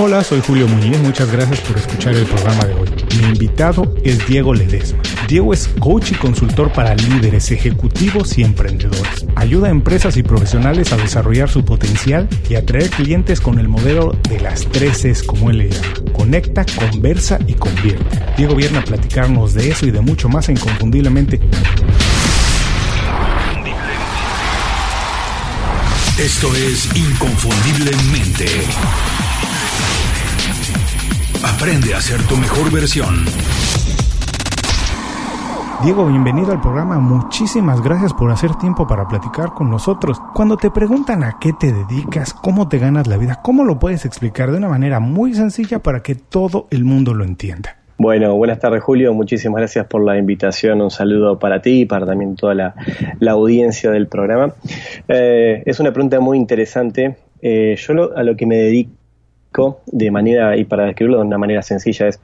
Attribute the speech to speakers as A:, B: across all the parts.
A: Hola, soy Julio Muñiz, muchas gracias por escuchar el programa de hoy. Mi invitado es Diego Ledesma. Diego es coach y consultor para líderes, ejecutivos y emprendedores. Ayuda a empresas y profesionales a desarrollar su potencial y atraer clientes con el modelo de las tres Cs, como él le llama. Conecta, conversa y convierte. Diego viene a platicarnos de eso y de mucho más Inconfundiblemente.
B: Esto es Inconfundiblemente. Aprende a ser tu mejor versión.
A: Diego, bienvenido al programa. Muchísimas gracias por hacer tiempo para platicar con nosotros. Cuando te preguntan a qué te dedicas, cómo te ganas la vida, ¿cómo lo puedes explicar de una manera muy sencilla para que todo el mundo lo entienda?
C: Bueno, buenas tardes Julio, muchísimas gracias por la invitación, un saludo para ti y para también toda la, audiencia del programa. Eh, es una pregunta muy interesante. Eh, yo a lo que me dedico de manera, y para describirlo de una manera sencilla, es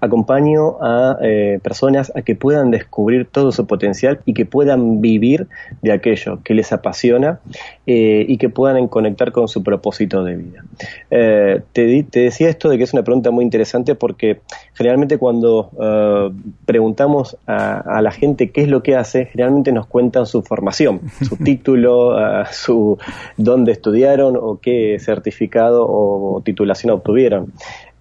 C: Acompaño a eh, personas a que puedan descubrir todo su potencial y que puedan vivir de aquello que les apasiona eh, y que puedan conectar con su propósito de vida. Eh, te, decía esto de que es una pregunta muy interesante porque generalmente cuando preguntamos a, la gente qué es lo que hace, generalmente nos cuentan su formación, su título, su dónde estudiaron o qué certificado o titulación obtuvieron.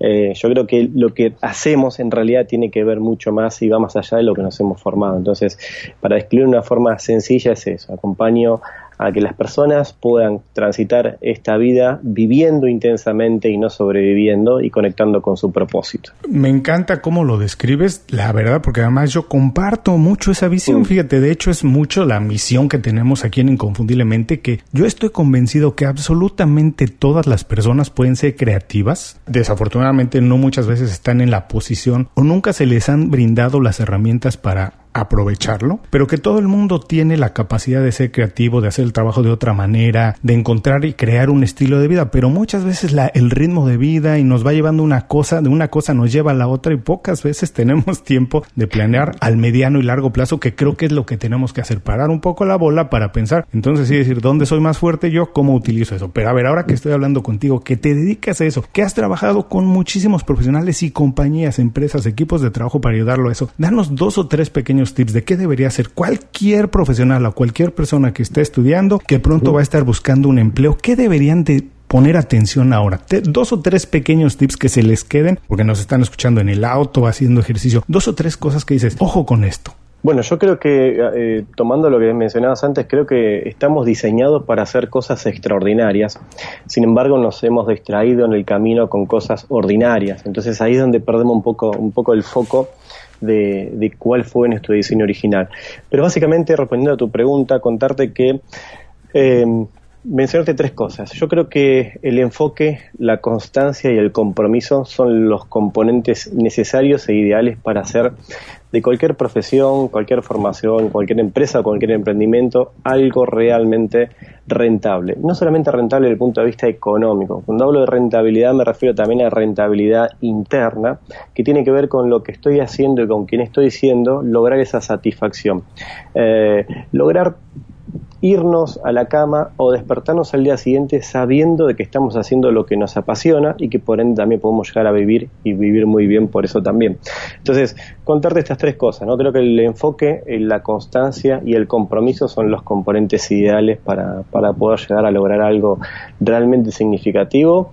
C: Eh, yo creo que lo que hacemos en realidad tiene que ver mucho más y va más allá de lo que nos hemos formado. Entonces, para describir una forma sencilla es eso, acompaño a que las personas puedan transitar esta vida viviendo intensamente y no sobreviviendo y conectando con su propósito.
A: Me encanta cómo lo describes, la verdad, porque además yo comparto mucho esa visión. Mm. Fíjate, de hecho es mucho la misión que tenemos aquí en Inconfundiblemente, que yo estoy convencido que absolutamente todas las personas pueden ser creativas. Desafortunadamente no muchas veces están en la posición o nunca se les han brindado las herramientas para aprovecharlo, pero que todo el mundo tiene la capacidad de ser creativo, de hacer el trabajo de otra manera, de encontrar y crear un estilo de vida, pero muchas veces el ritmo de vida y nos va llevando una cosa, de una cosa nos lleva a la otra y pocas veces tenemos tiempo de planear al mediano y largo plazo, que creo que es lo que tenemos que hacer, parar un poco la bola para pensar, entonces sí decir, ¿dónde soy más fuerte yo? ¿Cómo utilizo eso? Pero a ver, ahora que estoy hablando contigo, que te dedicas a eso, que has trabajado con muchísimos profesionales y compañías, empresas, equipos de trabajo para ayudarlo a eso, danos dos o tres pequeños tips de qué debería hacer cualquier profesional o cualquier persona que esté estudiando que pronto va a estar buscando un empleo. ¿Qué deberían de poner atención ahora. dos o tres pequeños tips que se les queden, porque nos están escuchando en el auto, haciendo ejercicio. Dos o tres cosas que dices, ojo con esto.
C: Bueno, yo creo que, eh, tomando lo que mencionabas antes, creo que estamos diseñados para hacer cosas extraordinarias. Sin embargo, nos hemos distraído en el camino con cosas ordinarias. Entonces ahí es donde perdemos un poco, un poco el foco de, cuál fue nuestro diseño original. Pero básicamente, respondiendo a tu pregunta, contarte que eh, mencionarte tres cosas. Yo creo que el enfoque, la constancia y el compromiso son los componentes necesarios e ideales para hacer de cualquier profesión, cualquier formación, cualquier empresa, cualquier emprendimiento, algo realmente rentable. No solamente rentable desde el punto de vista económico. Cuando hablo de rentabilidad me refiero también a rentabilidad interna, que tiene que ver con lo que estoy haciendo y con quien estoy siendo, lograr esa satisfacción. Eh, lograr irnos a la cama o despertarnos al día siguiente sabiendo de que estamos haciendo lo que nos apasiona y que por ende también podemos llegar a vivir y vivir muy bien por eso también. Entonces, contarte estas tres cosas, ¿no? Creo que el enfoque, la constancia y el compromiso son los componentes ideales para, para poder llegar a lograr algo realmente significativo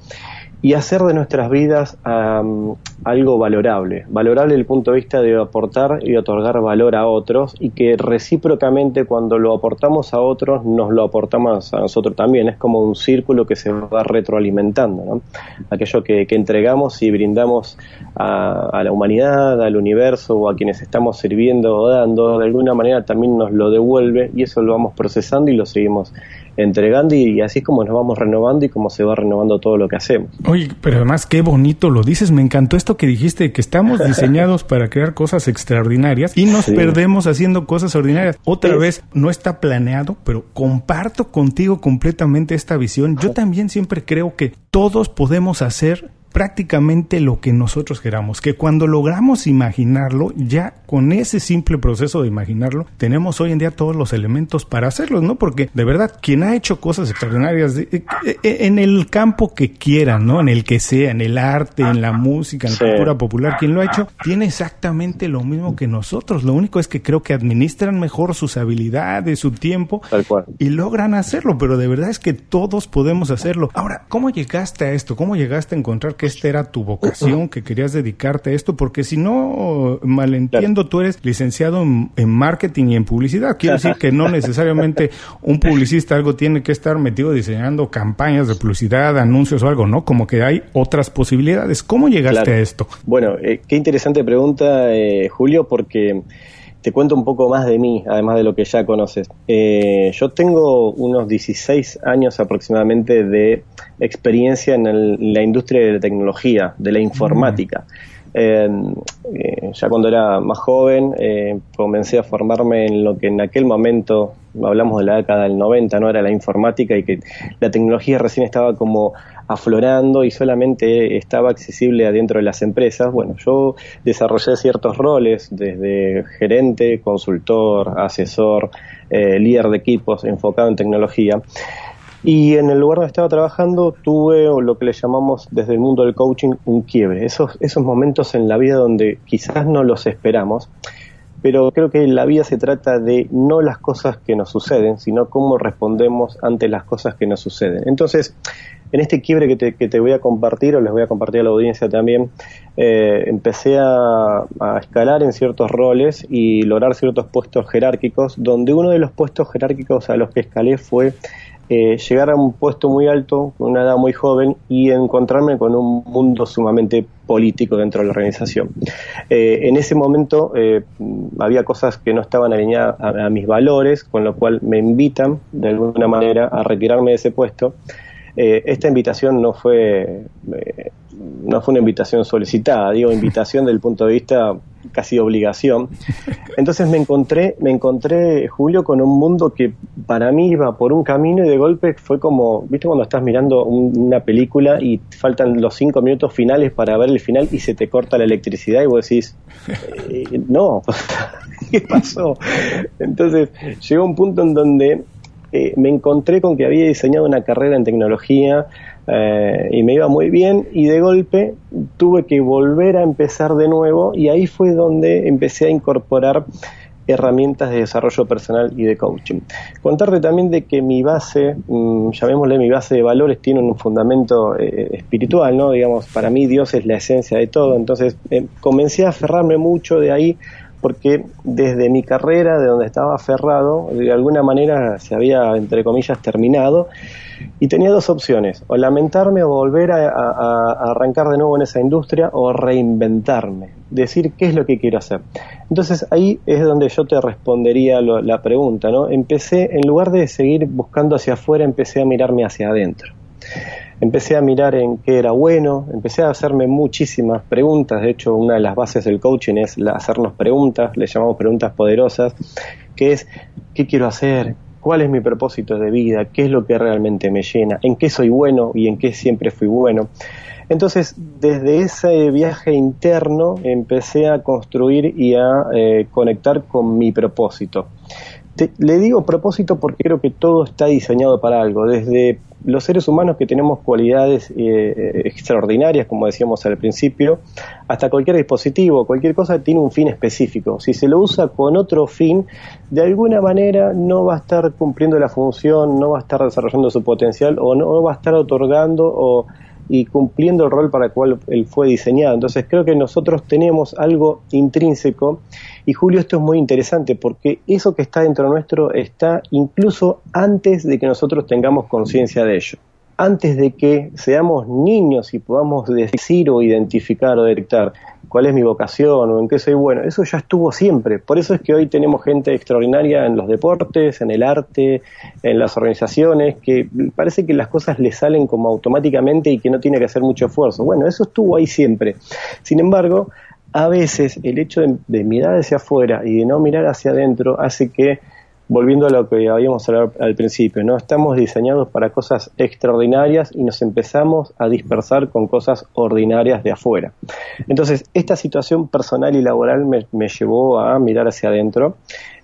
C: y hacer de nuestras vidas algo valorable, valorable desde el punto de vista de aportar y otorgar valor a otros y que recíprocamente cuando lo aportamos a otros nos lo aportamos a nosotros también, es como un círculo que se va retroalimentando, ¿no? aquello que, entregamos y brindamos a, a, la humanidad, al universo o a quienes estamos sirviendo o dando, de alguna manera también nos lo devuelve y eso lo vamos procesando y lo seguimos entregando y, así es como nos vamos renovando y como se va renovando todo lo que hacemos.
A: Oye, pero además qué bonito lo dices, me encantó esto que dijiste, que estamos diseñados para crear cosas extraordinarias y nos perdemos haciendo cosas ordinarias. Otra vez, no está planeado, pero comparto contigo completamente esta visión. Yo también siempre creo que todos podemos hacer prácticamente lo que nosotros queramos, que cuando logramos imaginarlo, ya con ese simple proceso de imaginarlo, tenemos hoy en día todos los elementos para hacerlo, ¿no? Porque de verdad, quien ha hecho cosas extraordinarias eh, eh, eh, en el campo que quiera, ¿no? En el que sea, en el arte, en la música, en la cultura popular, quien lo ha hecho, tiene exactamente lo mismo que nosotros. Lo único es que creo que administran mejor sus habilidades, su tiempo y logran hacerlo, pero de verdad es que todos podemos hacerlo. Ahora, ¿cómo llegaste a esto? ¿Cómo llegaste a encontrar que esta era tu vocación, que querías dedicarte a esto, porque si no, malentiendo, tú eres licenciado en, marketing y en publicidad. Quiero decir que no necesariamente un publicista algo tiene que estar metido diseñando campañas de publicidad, anuncios o algo, ¿no? Como que hay otras posibilidades. ¿Cómo llegaste a esto?
C: Bueno, eh, qué interesante pregunta, eh, Julio, porque te cuento un poco más de mí, además de lo que ya conoces. Eh, yo tengo unos 16 años aproximadamente de experiencia en, la industria de la tecnología, de la informática. Eh, ya cuando era más joven eh, comencé a formarme en lo que en aquel momento, hablamos de la década del 90, no era la informática y que la tecnología recién estaba como aflorando y solamente estaba accesible adentro de las empresas. Bueno, yo desarrollé ciertos roles desde gerente, consultor, asesor, eh, líder de equipos enfocado en tecnología. Y en el lugar donde estaba trabajando tuve lo que le llamamos desde el mundo del coaching un quiebre, esos, esos momentos en la vida donde quizás no los esperamos, pero creo que la vida se trata de no las cosas que nos suceden, sino cómo respondemos ante las cosas que nos suceden. Entonces, en este quiebre que te, que te voy a compartir, o les voy a compartir a la audiencia también, eh, empecé a, escalar en ciertos roles y lograr ciertos puestos jerárquicos, donde uno de los puestos jerárquicos a los que escalé fue eh, llegar a un puesto muy alto, con una edad muy joven y encontrarme con un mundo sumamente político dentro de la organización. Eh, en ese momento había cosas que no estaban alineadas a, mis valores, con lo cual me invitan de alguna manera a retirarme de ese puesto. Esta invitación no fue no fue una invitación solicitada, digo invitación desde el punto de vista casi obligación. Entonces me encontré, me encontré, Julio, con un mundo que para mí iba por un camino y de golpe fue como, ¿viste cuando estás mirando una película y faltan los cinco minutos finales para ver el final y se te corta la electricidad y vos decís, eh, no, ¿qué pasó? Entonces llegó un punto en donde eh, me encontré con que había diseñado una carrera en tecnología eh, y me iba muy bien y de golpe tuve que volver a empezar de nuevo y ahí fue donde empecé a incorporar herramientas de desarrollo personal y de coaching. Contarte también de que mi base, mm, llamémosle mi base de valores, tiene un fundamento eh, espiritual, ¿no? Digamos, para mí Dios es la esencia de todo, entonces comencé a aferrarme mucho de ahí porque desde mi carrera, de donde estaba aferrado, de alguna manera se había, entre comillas, terminado y tenía dos opciones, o lamentarme o volver a, arrancar de nuevo en esa industria o reinventarme, decir qué es lo que quiero hacer. Entonces ahí es donde yo te respondería la pregunta, ¿no? Empecé, en lugar de seguir buscando hacia afuera, empecé a mirarme hacia adentro empecé a mirar en qué era bueno, empecé a hacerme muchísimas preguntas, de hecho una de las bases del coaching es hacernos preguntas, le llamamos preguntas poderosas, que es ¿qué quiero hacer? ¿Cuál es mi propósito de vida? ¿Qué es lo que realmente me llena? ¿En qué soy bueno y en qué siempre fui bueno? Entonces, desde ese viaje interno empecé a construir y a eh, conectar con mi propósito le digo propósito porque creo que todo está diseñado para algo, desde los seres humanos que tenemos cualidades eh, extraordinarias, como decíamos al principio, hasta cualquier dispositivo, cualquier cosa tiene un fin específico. Si se lo usa con otro fin, de alguna manera no va a estar cumpliendo la función, no va a estar desarrollando su potencial o no va a estar otorgando o y cumpliendo el rol para el cual él fue diseñado. Entonces creo que nosotros tenemos algo intrínseco y Julio esto es muy interesante porque eso que está dentro nuestro está incluso antes de que nosotros tengamos conciencia de ello antes de que seamos niños y podamos decir o identificar o detectar cuál es mi vocación o en qué soy bueno, eso ya estuvo siempre. Por eso es que hoy tenemos gente extraordinaria en los deportes, en el arte, en las organizaciones, que parece que las cosas le salen como automáticamente y que no tiene que hacer mucho esfuerzo. Bueno, eso estuvo ahí siempre. Sin embargo, a veces el hecho de, mirar hacia afuera y de no mirar hacia adentro hace que volviendo a lo que habíamos hablado al principio, ¿no? Estamos diseñados para cosas extraordinarias y nos empezamos a dispersar con cosas ordinarias de afuera. Entonces, esta situación personal y laboral me, me llevó a mirar hacia adentro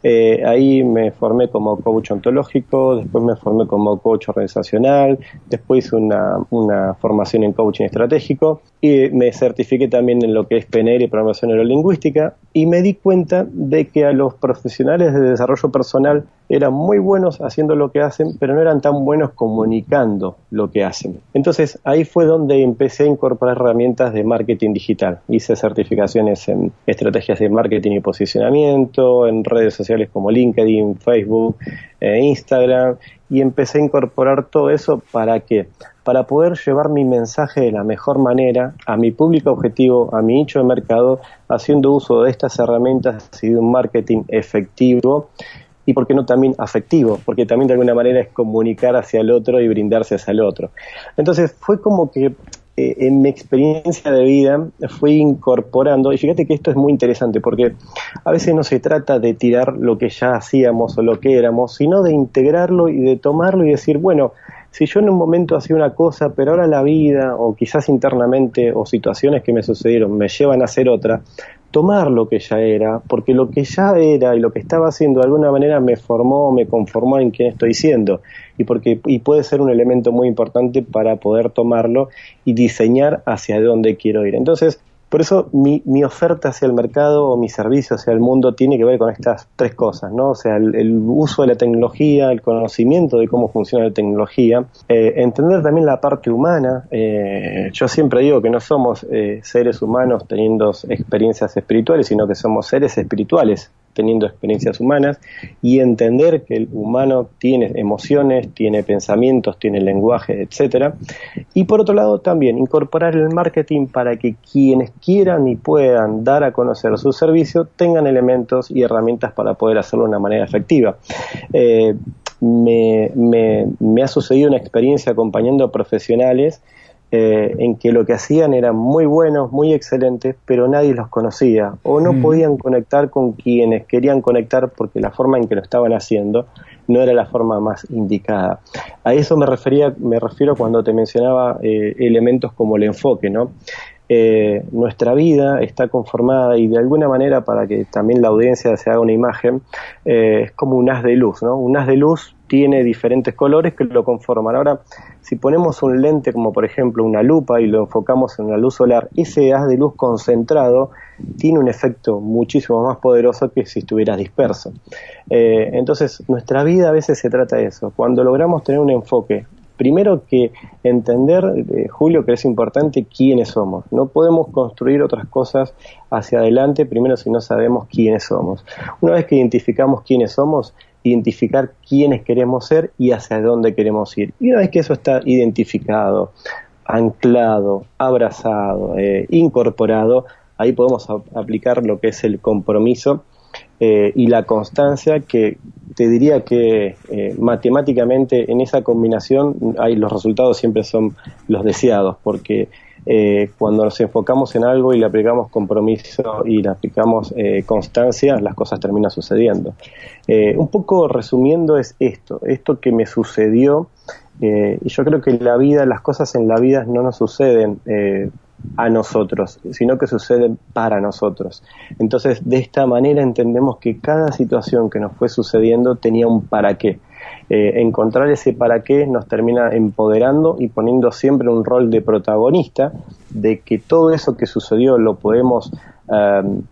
C: eh, ahí me formé como coach ontológico, después me formé como coach organizacional, después hice una, una formación en coaching estratégico y me certifiqué también en lo que es PNL y programación neurolingüística y me di cuenta de que a los profesionales de desarrollo personal eran muy buenos haciendo lo que hacen, pero no eran tan buenos comunicando lo que hacen. Entonces ahí fue donde empecé a incorporar herramientas de marketing digital. Hice certificaciones en estrategias de marketing y posicionamiento, en redes sociales como LinkedIn, Facebook, eh, Instagram, y empecé a incorporar todo eso para qué? Para poder llevar mi mensaje de la mejor manera a mi público objetivo, a mi nicho de mercado, haciendo uso de estas herramientas y de un marketing efectivo y por qué no también afectivo, porque también de alguna manera es comunicar hacia el otro y brindarse hacia el otro. Entonces fue como que eh, en mi experiencia de vida fui incorporando, y fíjate que esto es muy interesante, porque a veces no se trata de tirar lo que ya hacíamos o lo que éramos, sino de integrarlo y de tomarlo y decir, bueno, si yo en un momento hacía una cosa, pero ahora la vida o quizás internamente o situaciones que me sucedieron me llevan a hacer otra, tomar lo que ya era, porque lo que ya era y lo que estaba haciendo de alguna manera me formó, me conformó en quien estoy siendo y porque y puede ser un elemento muy importante para poder tomarlo y diseñar hacia dónde quiero ir. Entonces, por eso mi, mi, oferta hacia el mercado o mi servicio hacia el mundo tiene que ver con estas tres cosas, ¿no? O sea, el, uso de la tecnología, el conocimiento de cómo funciona la tecnología, eh, entender también la parte humana. Eh, yo siempre digo que no somos eh, seres humanos teniendo experiencias espirituales, sino que somos seres espirituales teniendo experiencias humanas y entender que el humano tiene emociones, tiene pensamientos, tiene lenguaje, etcétera. Y por otro lado también incorporar el marketing para que quienes quieran y puedan dar a conocer su servicio tengan elementos y herramientas para poder hacerlo de una manera efectiva. Eh, me, me ha sucedido una experiencia acompañando a profesionales eh, en que lo que hacían eran muy buenos, muy excelentes, pero nadie los conocía o no mm. podían conectar con quienes querían conectar porque la forma en que lo estaban haciendo no era la forma más indicada. A eso me refería, me refiero cuando te mencionaba eh, elementos como el enfoque, ¿no? Eh, nuestra vida está conformada y de alguna manera para que también la audiencia se haga una imagen es como un haz de luz, ¿no? Un haz de luz tiene diferentes colores que lo conforman. Ahora, si ponemos un lente como por ejemplo una lupa y lo enfocamos en la luz solar, ese haz de luz concentrado tiene un efecto muchísimo más poderoso que si estuviera disperso. Eh, entonces, nuestra vida a veces se trata de eso. Cuando logramos tener un enfoque primero que entender, eh, Julio, que es importante quiénes somos. No podemos construir otras cosas hacia adelante primero si no sabemos quiénes somos. Una vez que identificamos quiénes somos, identificar quiénes queremos ser y hacia dónde queremos ir. Y una vez que eso está identificado, anclado, abrazado, eh, incorporado, ahí podemos aplicar lo que es el compromiso eh, y la constancia que te diría que eh, matemáticamente en esa combinación hay, los resultados siempre son los deseados porque eh, cuando nos enfocamos en algo y le aplicamos compromiso y le aplicamos eh, constancia, las cosas terminan sucediendo. Eh, un poco resumiendo es esto, esto que me sucedió, y yo creo que la vida, las cosas en la vida no nos suceden a nosotros, sino que suceden para nosotros. Entonces, de esta manera entendemos que cada situación que nos fue sucediendo tenía un para qué. Eh, encontrar ese para qué nos termina empoderando y poniendo siempre un rol de protagonista, de que todo eso que sucedió lo podemos em,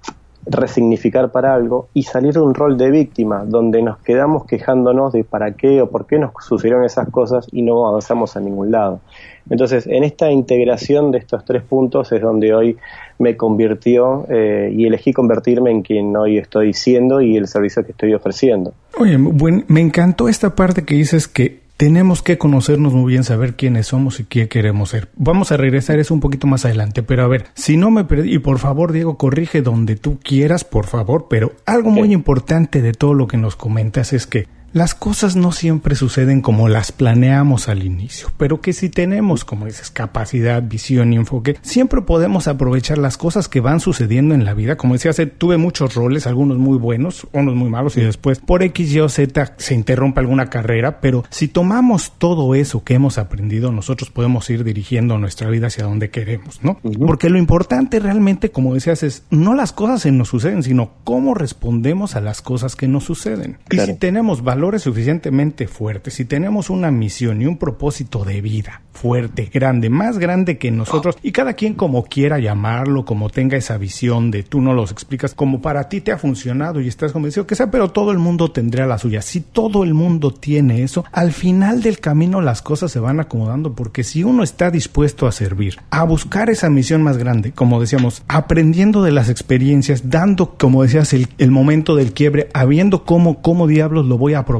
C: resignificar para algo y salir de un rol de víctima, donde nos quedamos quejándonos de para qué o por qué nos sucedieron esas cosas y no avanzamos a ningún lado. Entonces, en esta integración de estos tres puntos es donde hoy me convirtió eh, y elegí convertirme en quien hoy estoy siendo y el servicio que estoy ofreciendo.
A: Oye, me encantó esta parte que dices que tenemos que conocernos muy bien, saber quiénes somos y qué queremos ser. Vamos a regresar eso un poquito más adelante, pero a ver, si no me perdí, y por favor, Diego, corrige donde tú quieras, por favor, pero algo muy importante de todo lo que nos comentas es que las cosas no siempre suceden como las planeamos al inicio, pero que si tenemos, como dices, capacidad, visión y enfoque, siempre podemos aprovechar las cosas que van sucediendo en la vida. Como decía, tuve muchos roles, algunos muy buenos, unos muy malos y después por X, Y o Z se interrumpe alguna carrera, pero si tomamos todo eso que hemos aprendido, nosotros podemos ir dirigiendo nuestra vida hacia donde queremos, ¿no? Porque lo importante realmente, como decías, es no las cosas que nos suceden, sino cómo respondemos a las cosas que nos suceden. Y si tenemos valores suficientemente fuertes, si tenemos una misión y un propósito de vida fuerte, grande, más grande que nosotros, y cada quien como quiera llamarlo, como tenga esa visión de tú no los explicas, como para ti te ha funcionado y estás convencido que sea, pero todo el mundo tendría la suya. Si todo el mundo tiene eso, al final del camino las cosas se van acomodando, porque si uno está dispuesto a servir, a buscar esa misión más grande, como decíamos, aprendiendo de las experiencias, dando, como decías, el, el momento del quiebre, habiendo cómo, cómo diablos lo voy a aprovechar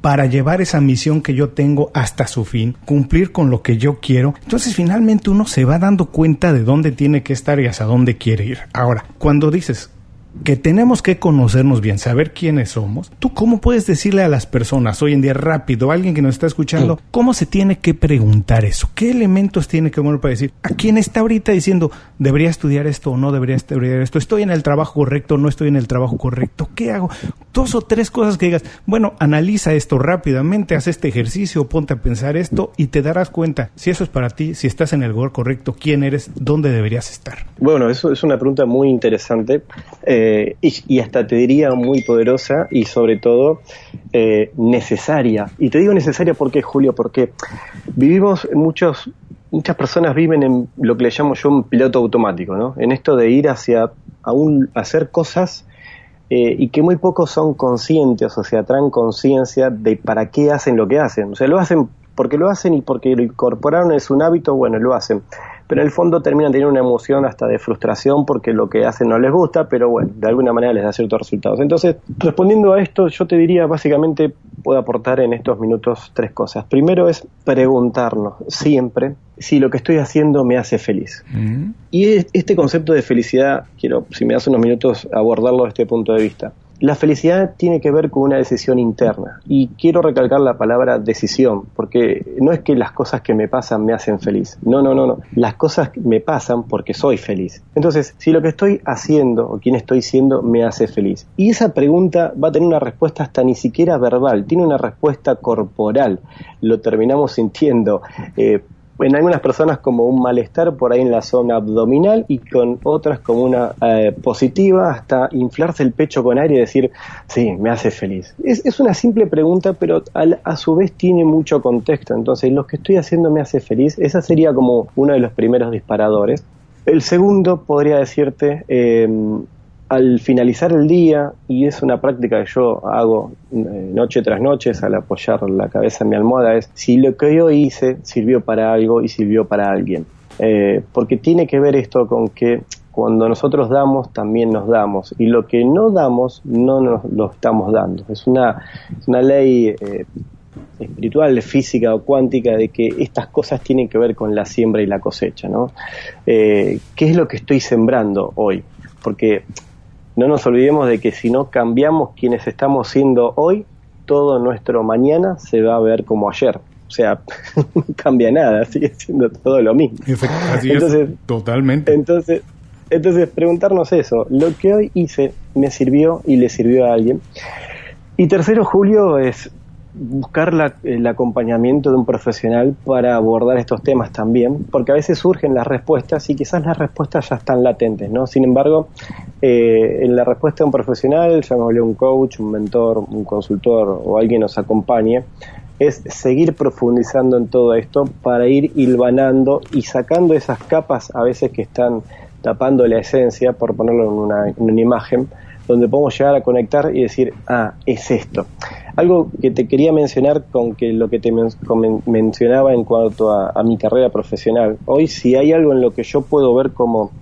A: para llevar esa misión que yo tengo hasta su fin, cumplir con lo que yo quiero, entonces finalmente uno se va dando cuenta de dónde tiene que estar y hacia dónde quiere ir. Ahora, cuando dices, que tenemos que conocernos bien, saber quiénes somos. ¿Tú cómo puedes decirle a las personas hoy en día rápido, a alguien que nos está escuchando, cómo se tiene que preguntar eso? ¿Qué elementos tiene que poner para decir a quién está ahorita diciendo debería estudiar esto o no debería estudiar esto? ¿Estoy en el trabajo correcto o no estoy en el trabajo correcto? ¿Qué hago? Dos o tres cosas que digas, bueno, analiza esto rápidamente, haz este ejercicio, ponte a pensar esto y te darás cuenta si eso es para ti, si estás en el lugar correcto, quién eres, dónde deberías estar.
C: Bueno, eso es una pregunta muy interesante. Eh, eh, y, hasta te diría muy poderosa y sobre todo eh, necesaria. Y te digo necesaria porque, Julio, porque vivimos, muchos, muchas personas viven en lo que le llamo yo un piloto automático, ¿no? En esto de ir hacia a hacer cosas eh, y que muy pocos son conscientes, o sea, traen conciencia de para qué hacen lo que hacen. O sea, lo hacen porque lo hacen y porque lo incorporaron, es un hábito, bueno, lo hacen pero en el fondo terminan teniendo una emoción hasta de frustración porque lo que hacen no les gusta, pero bueno, de alguna manera les da ciertos resultados. Entonces, respondiendo a esto, yo te diría básicamente, puedo aportar en estos minutos tres cosas. Primero es preguntarnos siempre si lo que estoy haciendo me hace feliz. Mm. Y este concepto de felicidad, quiero, si me das unos minutos, abordarlo desde este punto de vista. La felicidad tiene que ver con una decisión interna y quiero recalcar la palabra decisión porque no es que las cosas que me pasan me hacen feliz, no, no, no, no, las cosas me pasan porque soy feliz. Entonces, si lo que estoy haciendo o quién estoy siendo me hace feliz. Y esa pregunta va a tener una respuesta hasta ni siquiera verbal, tiene una respuesta corporal, lo terminamos sintiendo. Eh, en algunas personas como un malestar por ahí en la zona abdominal y con otras como una eh, positiva hasta inflarse el pecho con aire y decir, sí, me hace feliz. Es, es una simple pregunta, pero a su vez tiene mucho contexto. Entonces, lo que estoy haciendo me hace feliz. Esa sería como uno de los primeros disparadores. El segundo podría decirte, eh, al finalizar el día, y es una práctica que yo hago eh, noche tras noche al apoyar la cabeza en mi almohada, es si lo que yo hice sirvió para algo y sirvió para alguien. Eh, porque tiene que ver esto con que cuando nosotros damos, también nos damos, y lo que no damos, no nos lo estamos dando. Es una, una ley eh, espiritual, física o cuántica de que estas cosas tienen que ver con la siembra y la cosecha, ¿no? ¿Qué es lo que estoy sembrando hoy? Porque no nos olvidemos de que si no cambiamos quienes estamos siendo hoy, todo nuestro mañana se va a ver como ayer. O sea, no cambia nada, sigue siendo todo lo mismo.
A: entonces, totalmente.
C: Entonces, entonces, preguntarnos eso, lo que hoy hice me sirvió y le sirvió a alguien. Y tercero, Julio, es buscar el acompañamiento de un profesional para abordar estos temas también, porque a veces surgen las respuestas y quizás las respuestas ya están latentes, ¿no? Sin embargo, eh, en la respuesta de un profesional, llamémosle un coach, un mentor, un consultor o alguien nos acompañe, es seguir profundizando en todo esto para ir hilvanando y sacando esas capas a veces que están tapando la esencia, por ponerlo en una imagen, donde podemos llegar a conectar y decir, ah, es esto. Algo que te quería mencionar con que lo que te mencionaba en cuanto a, mi carrera profesional. Hoy si hay algo en lo que yo puedo ver como,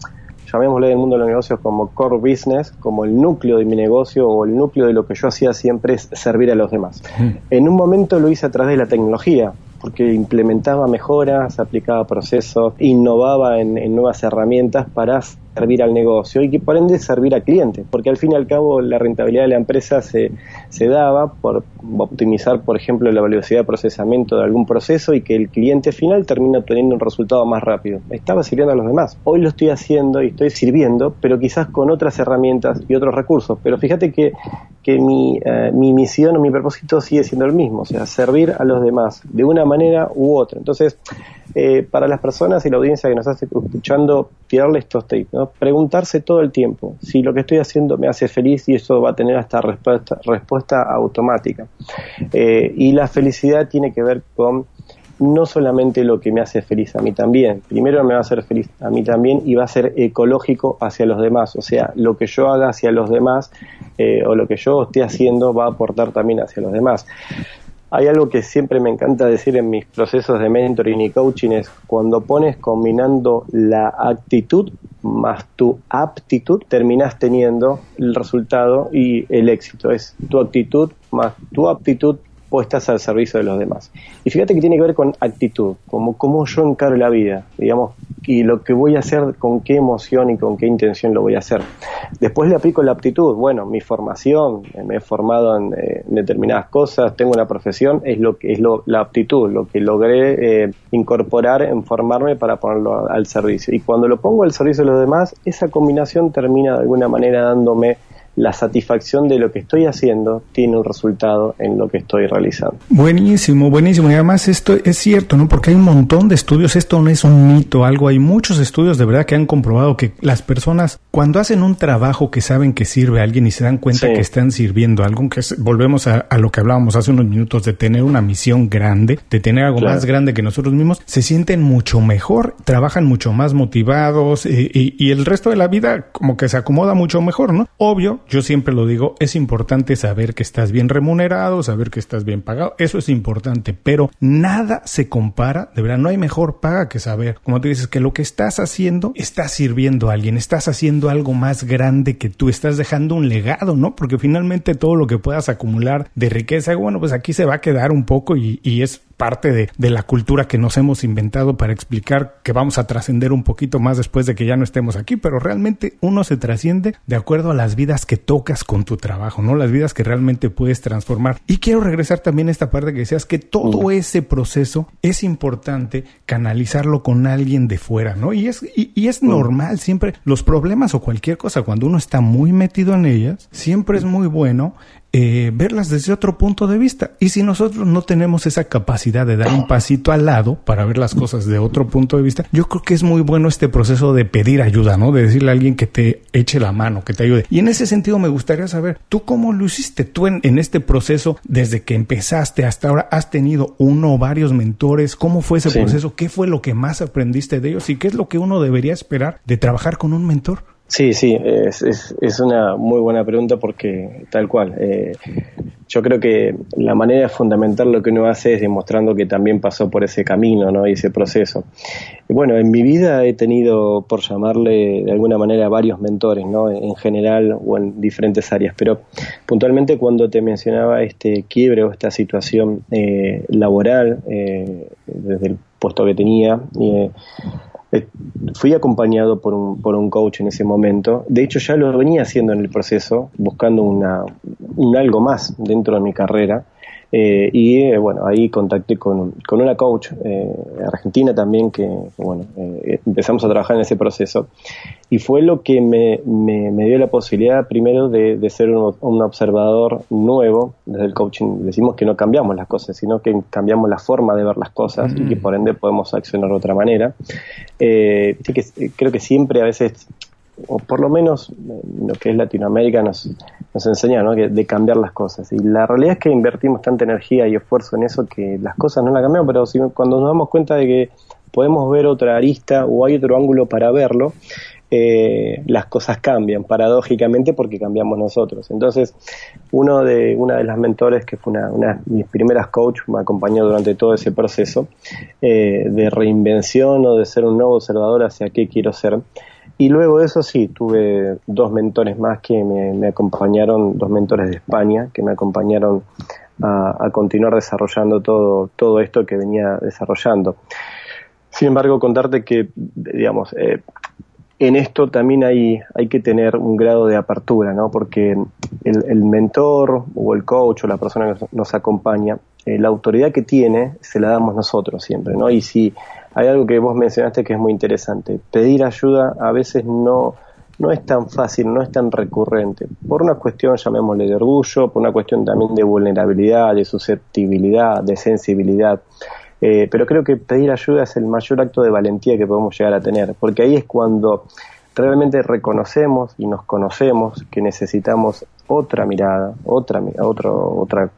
C: llamémosle en el mundo de los negocios como core business, como el núcleo de mi negocio o el núcleo de lo que yo hacía siempre es servir a los demás. Mm. En un momento lo hice a través de la tecnología, porque implementaba mejoras, aplicaba procesos, innovaba en, en nuevas herramientas para servir al negocio y que por ende servir al cliente, porque al fin y al cabo la rentabilidad de la empresa se, se daba por optimizar, por ejemplo, la velocidad de procesamiento de algún proceso y que el cliente final termina obteniendo un resultado más rápido. Estaba sirviendo a los demás. Hoy lo estoy haciendo y estoy sirviendo, pero quizás con otras herramientas y otros recursos. Pero fíjate que, que mi, eh, mi misión o mi propósito sigue siendo el mismo, o sea, servir a los demás de una manera u otra. Entonces, eh, para las personas y la audiencia que nos está escuchando, tirarle estos tips, ¿no? Preguntarse todo el tiempo si lo que estoy haciendo me hace feliz y eso va a tener hasta respuesta, respuesta automática. Eh, y la felicidad tiene que ver con no solamente lo que me hace feliz a mí también, primero me va a hacer feliz a mí también y va a ser ecológico hacia los demás, o sea, lo que yo haga hacia los demás eh, o lo que yo esté haciendo va a aportar también hacia los demás. Hay algo que siempre me encanta decir en mis procesos de mentoring y coaching es cuando pones combinando la actitud más tu aptitud, terminas teniendo el resultado y el éxito. Es tu actitud más tu aptitud puestas al servicio de los demás. Y fíjate que tiene que ver con actitud, como cómo yo encaro la vida, digamos, y lo que voy a hacer, con qué emoción y con qué intención lo voy a hacer. Después le aplico la aptitud, bueno, mi formación, me he formado en, eh, determinadas cosas, tengo una profesión, es lo que es lo, la aptitud, lo que logré eh, incorporar en formarme para ponerlo al servicio. Y cuando lo pongo al servicio de los demás, esa combinación termina de alguna manera dándome la satisfacción de lo que estoy haciendo tiene un resultado en lo que estoy realizando.
A: Buenísimo, buenísimo. Y además esto es cierto, ¿no? Porque hay un montón de estudios, esto no es un mito, algo, hay muchos estudios de verdad que han comprobado que las personas cuando hacen un trabajo que saben que sirve a alguien y se dan cuenta que están sirviendo a algo, que volvemos a, lo que hablábamos hace unos minutos de tener una misión grande, de tener algo más grande que nosotros mismos, se sienten mucho mejor, trabajan mucho más motivados y, y el resto de la vida como que se acomoda mucho mejor, ¿no? Obvio, yo siempre lo digo, es importante saber que estás bien remunerado, saber que estás bien pagado, eso es importante, pero nada se compara, de verdad, no hay mejor paga que saber, como tú dices, que lo que estás haciendo está sirviendo a alguien, estás haciendo algo más grande que tú, estás dejando un legado, ¿no? Porque finalmente todo lo que puedas acumular de riqueza, bueno, pues aquí se va a quedar un poco y, y es parte de, de, la cultura que nos hemos inventado para explicar que vamos a trascender un poquito más después de que ya no estemos aquí, pero realmente uno se trasciende de acuerdo a las vidas que tocas con tu trabajo, ¿no? Las vidas que realmente puedes transformar. Y quiero regresar también a esta parte que decías que todo ese proceso es importante canalizarlo con alguien de fuera, ¿no? Y es, y, y es normal, siempre los problemas o cualquier cosa, cuando uno está muy metido en ellas, siempre es muy bueno eh, verlas desde otro punto de vista. Y si nosotros no tenemos esa capacidad de dar un pasito al lado para ver las cosas de otro punto de vista, yo creo que es muy bueno este proceso de pedir ayuda, ¿no? De decirle a alguien que te eche la mano, que te ayude. Y en ese sentido me gustaría saber, ¿tú cómo lo hiciste? Tú en, en este proceso, desde que empezaste hasta ahora, has tenido uno o varios mentores. ¿Cómo fue ese proceso? ¿Qué fue lo que más aprendiste de ellos? ¿Y qué es lo que uno debería esperar de trabajar con un mentor?
C: Sí, sí, es, es, es, una muy buena pregunta porque tal cual. Eh, yo creo que la manera de fundamentar lo que uno hace es demostrando que también pasó por ese camino ¿no? y ese proceso. Bueno, en mi vida he tenido, por llamarle de alguna manera, varios mentores, ¿no? en general o en diferentes áreas, pero puntualmente cuando te mencionaba este quiebre o esta situación eh, laboral, eh, desde el puesto que tenía, eh, fui acompañado por un, por un coach en ese momento. De hecho, ya lo venía haciendo en el proceso, buscando una, un algo más dentro de mi carrera. Eh, y eh, bueno, ahí contacté con, con una coach eh, argentina también que, bueno, eh, empezamos a trabajar en ese proceso. Y fue lo que me, me, me dio la posibilidad primero de, de ser un, un, observador nuevo. Desde el coaching decimos que no cambiamos las cosas, sino que cambiamos la forma de ver las cosas y que por ende podemos accionar de otra manera. que creo que siempre a veces o por lo menos lo que es Latinoamérica nos, nos enseña de cambiar las cosas. Y la realidad es que invertimos tanta energía y esfuerzo en eso que las cosas no las cambiamos, pero si, cuando nos damos cuenta de que podemos ver otra arista o hay otro ángulo para verlo, eh, las cosas cambian paradójicamente porque cambiamos nosotros. Entonces, uno de, una de las mentores que fue una, una de mis primeras coach me acompañó durante todo ese proceso eh, de reinvención o de ser un nuevo observador hacia qué quiero ser. Y luego de eso sí, tuve dos mentores más que me, acompañaron, dos mentores de España, que me acompañaron a, a, continuar desarrollando todo, todo esto que venía desarrollando. Sin embargo, contarte que, digamos, eh, en esto también hay, hay que tener un grado de apertura, ¿no? Porque el, mentor o el coach o la persona que nos acompaña, eh, la autoridad que tiene se la damos nosotros siempre, ¿no? Y si hay algo que vos mencionaste que es muy interesante, pedir ayuda a veces no, no es tan fácil, no es tan recurrente, por una cuestión, llamémosle de orgullo, por una cuestión también de vulnerabilidad, de susceptibilidad, de sensibilidad. Eh, pero creo que pedir ayuda es el mayor acto de valentía que podemos llegar a tener, porque ahí es cuando realmente reconocemos y nos conocemos que necesitamos otra mirada, otra, otro, otra,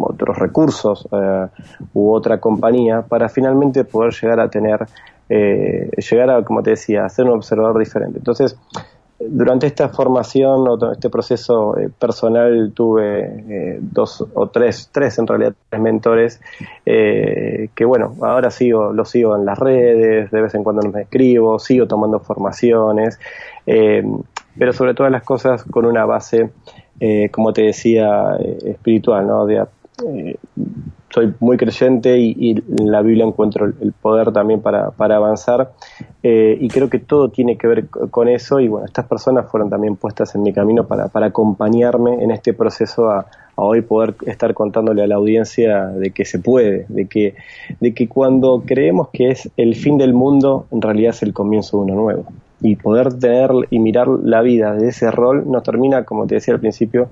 C: otros recursos eh, u otra compañía para finalmente poder llegar a tener, eh, llegar a, como te decía, a ser un observador diferente. Entonces, durante esta formación o este proceso eh, personal tuve eh, dos o tres, tres en realidad, tres mentores eh, que bueno, ahora sigo, los sigo en las redes, de vez en cuando me escribo, sigo tomando formaciones, pero sobre todas las cosas con una base, como te decía, espiritual, ¿no? De, soy muy creyente y, en la Biblia encuentro el, poder también para, para avanzar. Eh, y creo que todo tiene que ver con eso. Y bueno, estas personas fueron también puestas en mi camino para, para acompañarme en este proceso a, a, hoy poder estar contándole a la audiencia de que se puede, de que, de que cuando creemos que es el fin del mundo, en realidad es el comienzo de uno nuevo y poder tener y mirar la vida de ese rol nos termina, como te decía al principio,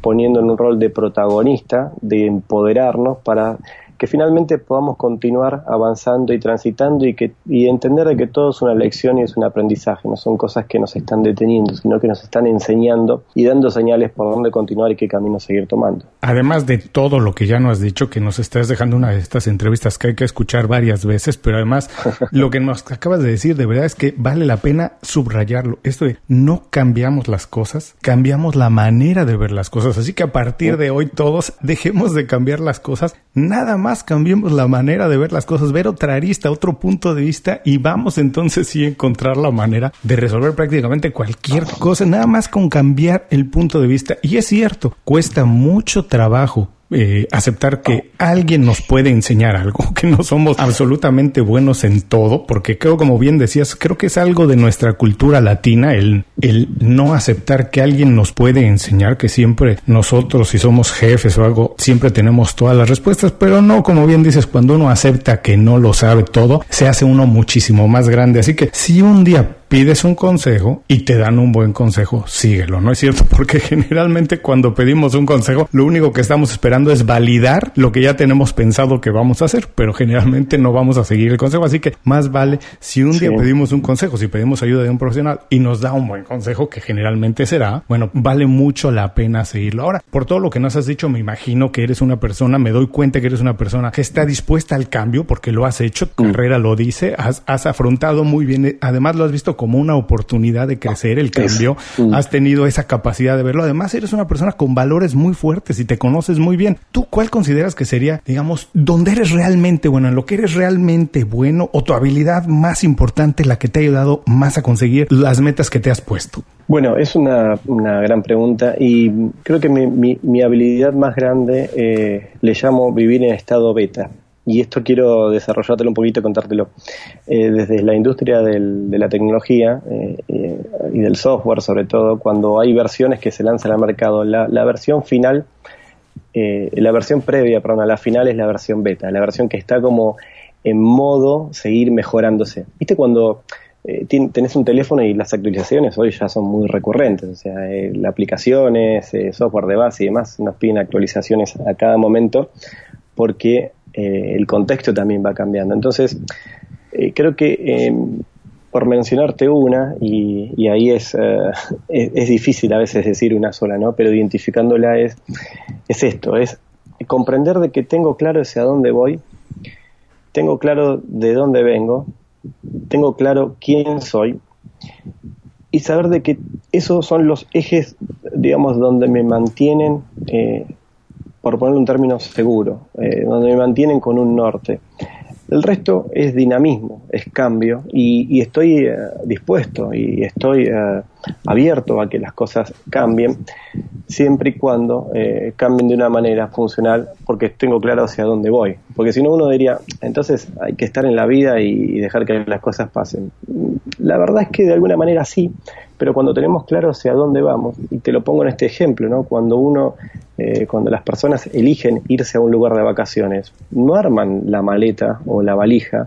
C: poniendo en un rol de protagonista, de empoderarnos para que finalmente podamos continuar avanzando y transitando y que y entender de que todo es una lección y es un aprendizaje, no son cosas que nos están deteniendo, sino que nos están enseñando y dando señales por dónde continuar y qué camino seguir tomando.
A: Además de todo lo que ya nos has dicho, que nos estás dejando una de estas entrevistas que hay que escuchar varias veces, pero además lo que nos acabas de decir de verdad es que vale la pena subrayarlo. Esto de no cambiamos las cosas, cambiamos la manera de ver las cosas. Así que a partir de hoy todos dejemos de cambiar las cosas, nada más cambiemos la manera de ver las cosas, ver otra arista, otro punto de vista y vamos entonces sí a encontrar la manera de resolver prácticamente cualquier cosa, nada más con cambiar el punto de vista. Y es cierto, cuesta mucho trabajo eh, aceptar que alguien nos puede enseñar algo, que no somos absolutamente buenos en todo, porque creo, como bien decías, creo que es algo de nuestra cultura latina, el, el no aceptar que alguien nos puede enseñar, que siempre nosotros, si somos jefes o algo, siempre tenemos todas las respuestas, pero no, como bien dices, cuando uno acepta que no lo sabe todo, se hace uno muchísimo más grande. Así que si un día pides un consejo y te dan un buen consejo, síguelo, ¿no es cierto? Porque generalmente cuando pedimos un consejo, lo único que estamos esperando es validar lo que ya tenemos pensado que vamos a hacer, pero generalmente no vamos a seguir el consejo, así que más vale si un día pedimos un consejo, si pedimos ayuda de un profesional y nos da un buen consejo, que generalmente será, bueno, vale mucho la pena seguirlo. Ahora, por todo lo que nos has dicho, me imagino que eres una persona, me doy cuenta que eres una persona que está dispuesta al cambio porque lo has hecho, tu mm. carrera lo dice, has, has afrontado muy bien, además lo has visto como una oportunidad de crecer, el cambio, has tenido esa capacidad de verlo. Además, eres una persona con valores muy fuertes y te conoces muy bien. ¿Tú cuál consideras que sería, digamos, donde eres realmente bueno, en lo que eres realmente bueno o tu habilidad más importante, la que te ha ayudado más a conseguir las metas que te has puesto?
C: Bueno, es una, una gran pregunta y creo que mi, mi, habilidad más grande eh, le llamo vivir en estado beta y esto quiero desarrollártelo un poquito y contártelo. Eh, desde la industria de la tecnología eh, eh, y del software, sobre todo, cuando hay versiones que se lanzan al mercado, la, versión final, la versión previa, perdón, a la final es la versión beta, la versión que está como en modo seguir mejorándose. ¿Viste cuando tenés un teléfono y las actualizaciones hoy ya son muy recurrentes? O sea, aplicaciones, software de base y demás nos piden actualizaciones a cada momento porque eh, el contexto también va cambiando. Entonces, eh, creo que eh, por mencionarte una, y, ahí es, es, difícil a veces decir una sola, ¿no? Pero identificándola es, es esto, es comprender de que tengo claro hacia dónde voy, tengo claro de dónde vengo, tengo claro quién soy y saber de que esos son los ejes, digamos, donde me mantienen por ponerle un término seguro, eh, donde me mantienen con un norte. El resto es dinamismo, es cambio y, estoy eh, dispuesto y estoy, eh, abierto a que las cosas cambien, siempre y cuando cambien de una manera funcional, porque tengo claro hacia dónde voy. Porque si no uno diría, entonces hay que estar en la vida y, dejar que las cosas pasen. La verdad es que de alguna manera sí, pero cuando tenemos claro hacia dónde vamos, y te lo pongo en este ejemplo, ¿no? cuando uno, eh, cuando las personas eligen irse a un lugar de vacaciones, no arman la maleta o la valija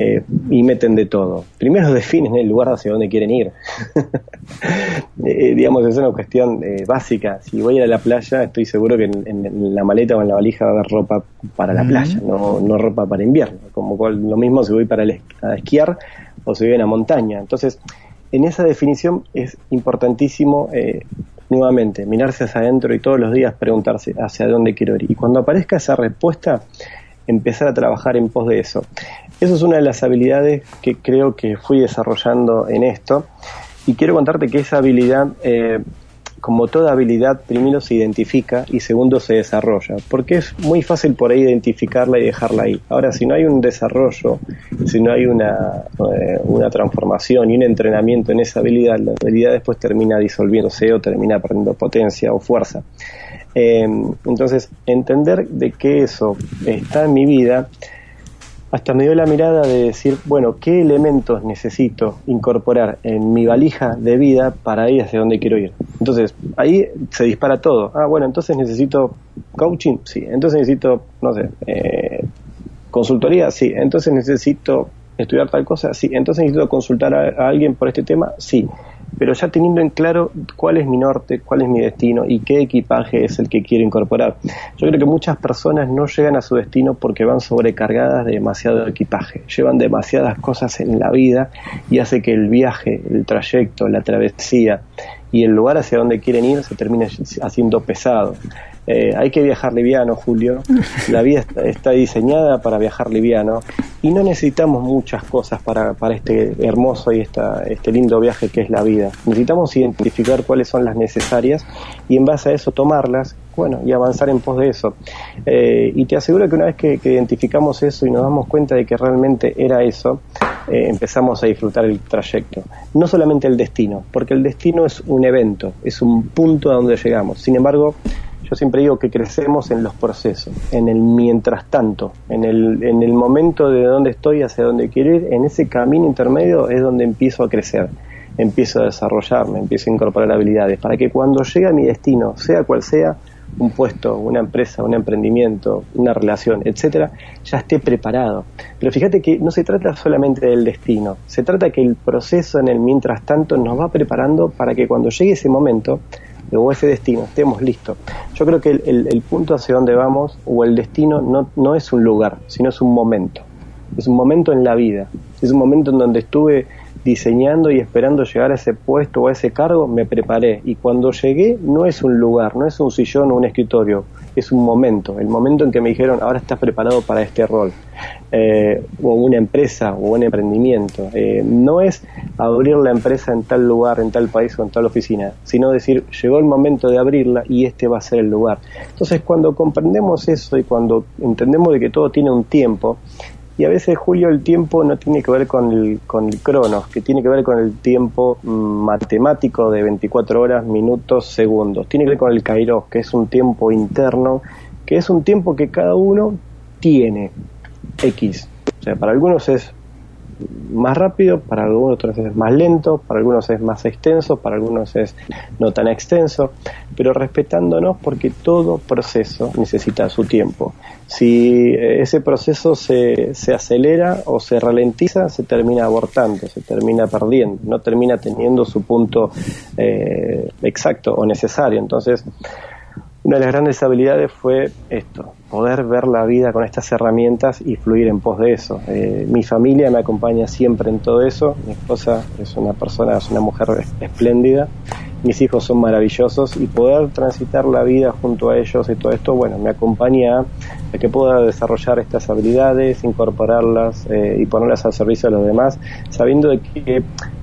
C: eh, y meten de todo. Primero definen el lugar hacia donde quieren ir. Eh, digamos, es una cuestión eh, básica. Si voy a ir a la playa, estoy seguro que en, la maleta o en la valija va a haber ropa para la playa, no, no ropa para invierno. Como lo mismo si voy para a esquiar o si voy a una montaña. Entonces, en esa definición es importantísimo nuevamente mirarse hacia adentro y todos los días preguntarse hacia dónde quiero ir. Y cuando aparezca esa respuesta, empezar a trabajar en pos de eso. Eso es una de las habilidades que creo que fui desarrollando en esto y quiero contarte que esa habilidad, eh, como toda habilidad, primero se identifica y segundo se desarrolla, porque es muy fácil por ahí identificarla y dejarla ahí. Ahora, si no hay un desarrollo, si no hay una, eh, una transformación y un entrenamiento en esa habilidad, la habilidad después termina disolviéndose o termina perdiendo potencia o fuerza. Eh, entonces, entender de que eso está en mi vida, hasta me dio la mirada de decir, bueno, ¿qué elementos necesito incorporar en mi valija de vida para ir hacia donde quiero ir? Entonces, ahí se dispara todo. Ah, bueno, entonces necesito coaching, sí. Entonces necesito, no sé, eh, consultoría, sí. Entonces necesito estudiar tal cosa, sí. Entonces necesito consultar a alguien por este tema, sí pero ya teniendo en claro cuál es mi norte, cuál es mi destino y qué equipaje es el que quiero incorporar. Yo creo que muchas personas no llegan a su destino porque van sobrecargadas de demasiado equipaje, llevan demasiadas cosas en la vida y hace que el viaje, el trayecto, la travesía y el lugar hacia donde quieren ir se termine haciendo pesado. Eh, hay que viajar liviano, Julio. La vida está, diseñada para viajar liviano y no necesitamos muchas cosas para, para este hermoso y esta, este lindo viaje que es la vida. Necesitamos identificar cuáles son las necesarias y en base a eso tomarlas, bueno, y avanzar en pos de eso. Eh, y te aseguro que una vez que, identificamos eso y nos damos cuenta de que realmente era eso, eh, empezamos a disfrutar el trayecto. No solamente el destino, porque el destino es un evento, es un punto a donde llegamos. Sin embargo, yo siempre digo que crecemos en los procesos, en el mientras tanto, en el, en el momento de dónde estoy hacia dónde quiero ir, en ese camino intermedio es donde empiezo a crecer, empiezo a desarrollarme, empiezo a incorporar habilidades, para que cuando llegue a mi destino, sea cual sea, un puesto, una empresa, un emprendimiento, una relación, etcétera, ya esté preparado. Pero fíjate que no se trata solamente del destino, se trata que el proceso en el mientras tanto nos va preparando para que cuando llegue ese momento o ese destino, estemos listos. Yo creo que el, punto hacia donde vamos o el destino no, no es un lugar, sino es un momento. Es un momento en la vida. Es un momento en donde estuve diseñando y esperando llegar a ese puesto o a ese cargo, me preparé. Y cuando llegué no es un lugar, no es un sillón o un escritorio, es un momento, el momento en que me dijeron, ahora estás preparado para este rol, eh, o una empresa o un emprendimiento. Eh, no es abrir la empresa en tal lugar, en tal país o en tal oficina, sino decir, llegó el momento de abrirla y este va a ser el lugar. Entonces, cuando comprendemos eso y cuando entendemos de que todo tiene un tiempo, y a veces, Julio, el tiempo no tiene que ver con el, con el cronos, que tiene que ver con el tiempo mm, matemático de 24 horas, minutos, segundos. Tiene que ver con el kairos, que es un tiempo interno, que es un tiempo que cada uno tiene. X. O sea, para algunos es más rápido, para algunos otros es más lento, para algunos es más extenso, para algunos es no tan extenso, pero respetándonos porque todo proceso necesita su tiempo. Si ese proceso se, se acelera o se ralentiza, se termina abortando, se termina perdiendo, no termina teniendo su punto eh, exacto o necesario. Entonces, una de las grandes habilidades fue esto, poder ver la vida con estas herramientas y fluir en pos de eso. Eh, mi familia me acompaña siempre en todo eso, mi esposa es una persona, es una mujer espléndida, mis hijos son maravillosos y poder transitar la vida junto a ellos y todo esto, bueno, me acompaña a que pueda desarrollar estas habilidades, incorporarlas eh, y ponerlas al servicio de los demás, sabiendo de que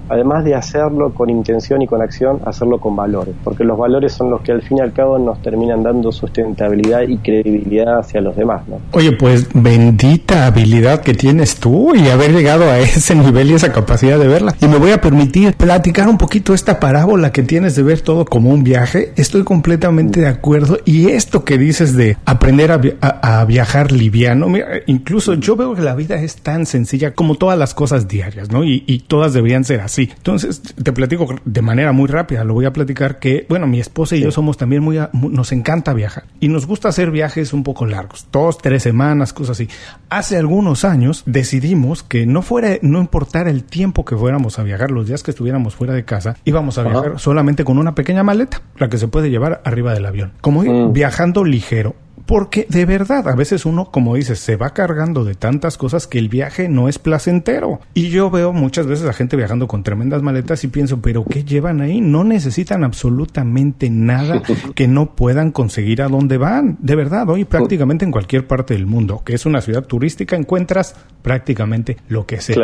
C: además de hacerlo con intención y con acción, hacerlo con valores, porque los valores son los que al fin y al cabo nos terminan dando sustentabilidad y credibilidad hacia los demás. ¿no?
A: Oye, pues bendita habilidad que tienes tú y haber llegado a ese nivel y esa capacidad de verla. Y me voy a permitir platicar un poquito esta parábola que tienes de ver todo como un viaje. Estoy completamente de acuerdo. Y esto que dices de aprender a, viajar liviano, mira, incluso yo veo que la vida es tan sencilla como todas las cosas diarias, ¿no? Y, y todas deberían ser así Sí, Entonces, te platico de manera muy rápida, lo voy a platicar que, bueno, mi esposa y yo somos también muy, nos encanta viajar y nos gusta hacer viajes un poco largos, dos, tres semanas, cosas así. Hace algunos años decidimos que no fuera, no importara el tiempo que fuéramos a viajar, los días que estuviéramos fuera de casa, íbamos a viajar solamente con una pequeña maleta, la que se puede llevar arriba del avión. Como mm. viajando ligero porque de verdad, a veces uno, como dices, se va cargando de tantas cosas que el viaje no es placentero. Y yo veo muchas veces a gente viajando con tremendas maletas y pienso, pero ¿qué llevan ahí? No necesitan absolutamente nada que no puedan conseguir a dónde van. De verdad, hoy prácticamente en cualquier parte del mundo, que es una ciudad turística, encuentras prácticamente lo que sea.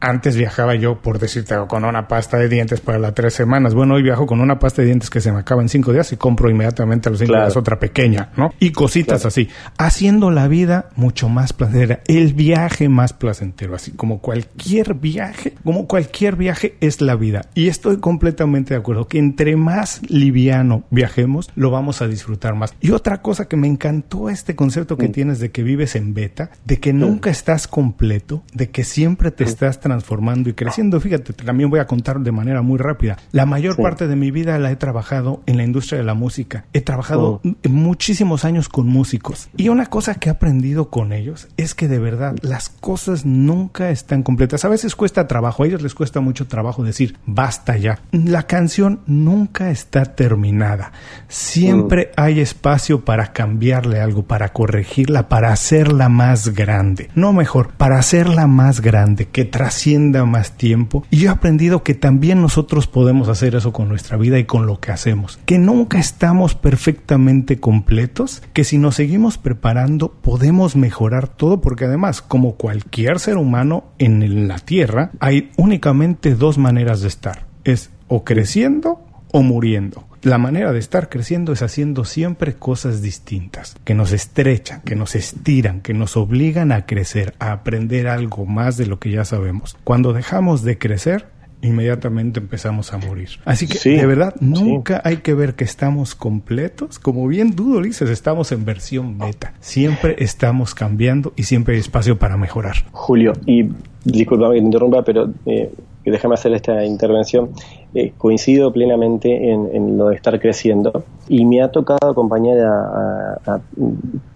A: Antes viajaba yo, por decirte, con una pasta de dientes para las tres semanas. Bueno, hoy viajo con una pasta de dientes que se me acaba en cinco días y compro inmediatamente a los cinco días otra pequeña, ¿no? Y cositas así, haciendo la vida mucho más placentera, el viaje más placentero, así como cualquier viaje, como cualquier viaje es la vida. Y estoy completamente de acuerdo que entre más liviano viajemos, lo vamos a disfrutar más. Y otra cosa que me encantó este concepto que mm. tienes de que vives en beta, de que nunca estás completo, de que siempre te estás transformando y creciendo. Fíjate, también voy a contar de manera muy rápida. La mayor parte de mi vida la he trabajado en la industria de la música. He trabajado muchísimos años con músicos. Y una cosa que he aprendido con ellos es que de verdad las cosas nunca están completas. A veces cuesta trabajo, a ellos les cuesta mucho trabajo decir basta ya. La canción nunca está terminada. Siempre mm. hay espacio para cambiarle algo, para corregirla, para hacerla más grande. No mejor, para hacerla más grande, que trascienda más tiempo. Y yo he aprendido que también nosotros podemos hacer eso con nuestra vida y con lo que hacemos. Que nunca estamos perfectamente completos, que si nos seguimos preparando podemos mejorar todo porque además, como cualquier ser humano en la Tierra, hay únicamente dos maneras de estar. Es o creciendo o muriendo. La manera de estar creciendo es haciendo siempre cosas distintas, que nos estrechan, que nos estiran, que nos obligan a crecer, a aprender algo más de lo que ya sabemos. Cuando dejamos de crecer, inmediatamente empezamos a morir. Así que de verdad nunca hay que ver que estamos completos. Como bien dudo dices, estamos en versión beta. Siempre estamos cambiando y siempre hay espacio para mejorar.
C: Julio, y disculpa que te interrumpa, pero eh, déjame hacer esta intervención. Eh, coincido plenamente en, lo de estar creciendo y me ha tocado acompañar a,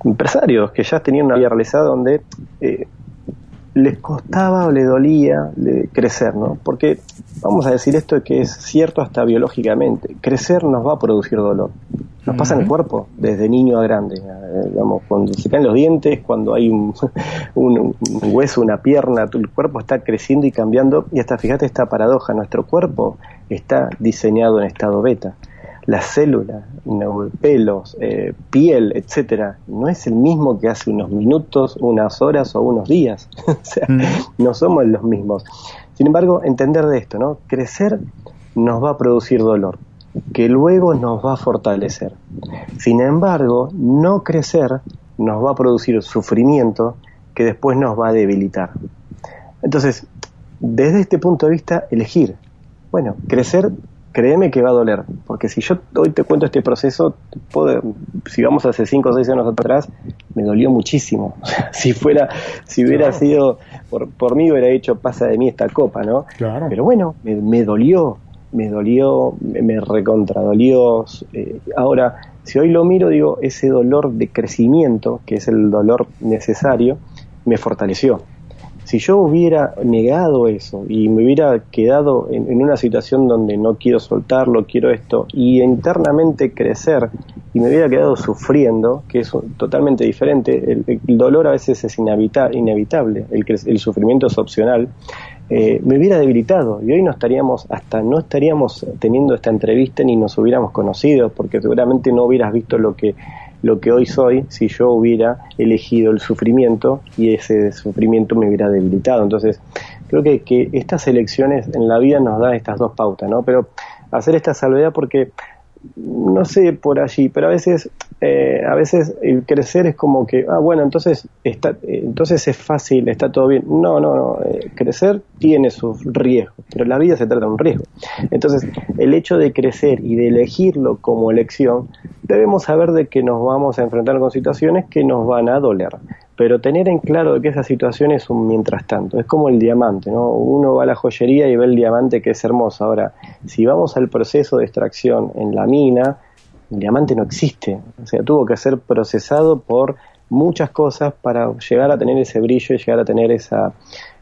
C: empresarios que ya tenían una vida realizada donde eh, les costaba o le dolía crecer, ¿no? Porque vamos a decir esto que es cierto hasta biológicamente, crecer nos va a producir dolor. Nos pasa en el cuerpo, desde niño a grande. Eh, digamos, cuando se caen los dientes, cuando hay un, un, hueso, una pierna, tu, el cuerpo está creciendo y cambiando. Y hasta fíjate esta paradoja, nuestro cuerpo está diseñado en estado beta las células, pelos, eh, piel, etcétera, no es el mismo que hace unos minutos, unas horas o unos días. o sea, mm. no somos los mismos. Sin embargo, entender de esto, ¿no? Crecer nos va a producir dolor, que luego nos va a fortalecer. Sin embargo, no crecer nos va a producir sufrimiento que después nos va a debilitar. Entonces, desde este punto de vista, elegir. Bueno, crecer créeme que va a doler, porque si yo hoy te cuento este proceso, si vamos hace 5 o 6 años atrás, me dolió muchísimo. si fuera, si hubiera sido, por, por mí hubiera hecho pasa de mí esta copa, ¿no? Claro. Pero bueno, me, dolió, me dolió, me, recontradolió. Eh, ahora, si hoy lo miro, digo, ese dolor de crecimiento, que es el dolor necesario, me fortaleció si yo hubiera negado eso y me hubiera quedado en, una situación donde no quiero soltarlo, quiero esto, y internamente crecer y me hubiera quedado sufriendo, que es totalmente diferente, el, dolor a veces es inevitable, el, el sufrimiento es opcional, eh, me hubiera debilitado y hoy no estaríamos, hasta no estaríamos teniendo esta entrevista ni nos hubiéramos conocido, porque seguramente no hubieras visto lo que lo que hoy soy si yo hubiera elegido el sufrimiento y ese sufrimiento me hubiera debilitado. Entonces, Creo que, que estas elecciones en la vida nos dan estas dos pautas, ¿no? Pero hacer esta salvedad porque no sé por allí, pero a veces, eh, a veces el crecer es como que, ah, bueno, entonces está, eh, entonces es fácil, está todo bien. No, no, no. Eh, crecer tiene sus riesgos, pero la vida se trata de un riesgo. Entonces, el hecho de crecer y de elegirlo como elección, debemos saber de que nos vamos a enfrentar con situaciones que nos van a doler pero tener en claro que esa situación es un mientras tanto, es como el diamante, ¿no? Uno va a la joyería y ve el diamante que es hermoso. Ahora, si vamos al proceso de extracción en la mina, el diamante no existe, o sea, tuvo que ser procesado por muchas cosas para llegar a tener ese brillo y llegar a tener esa,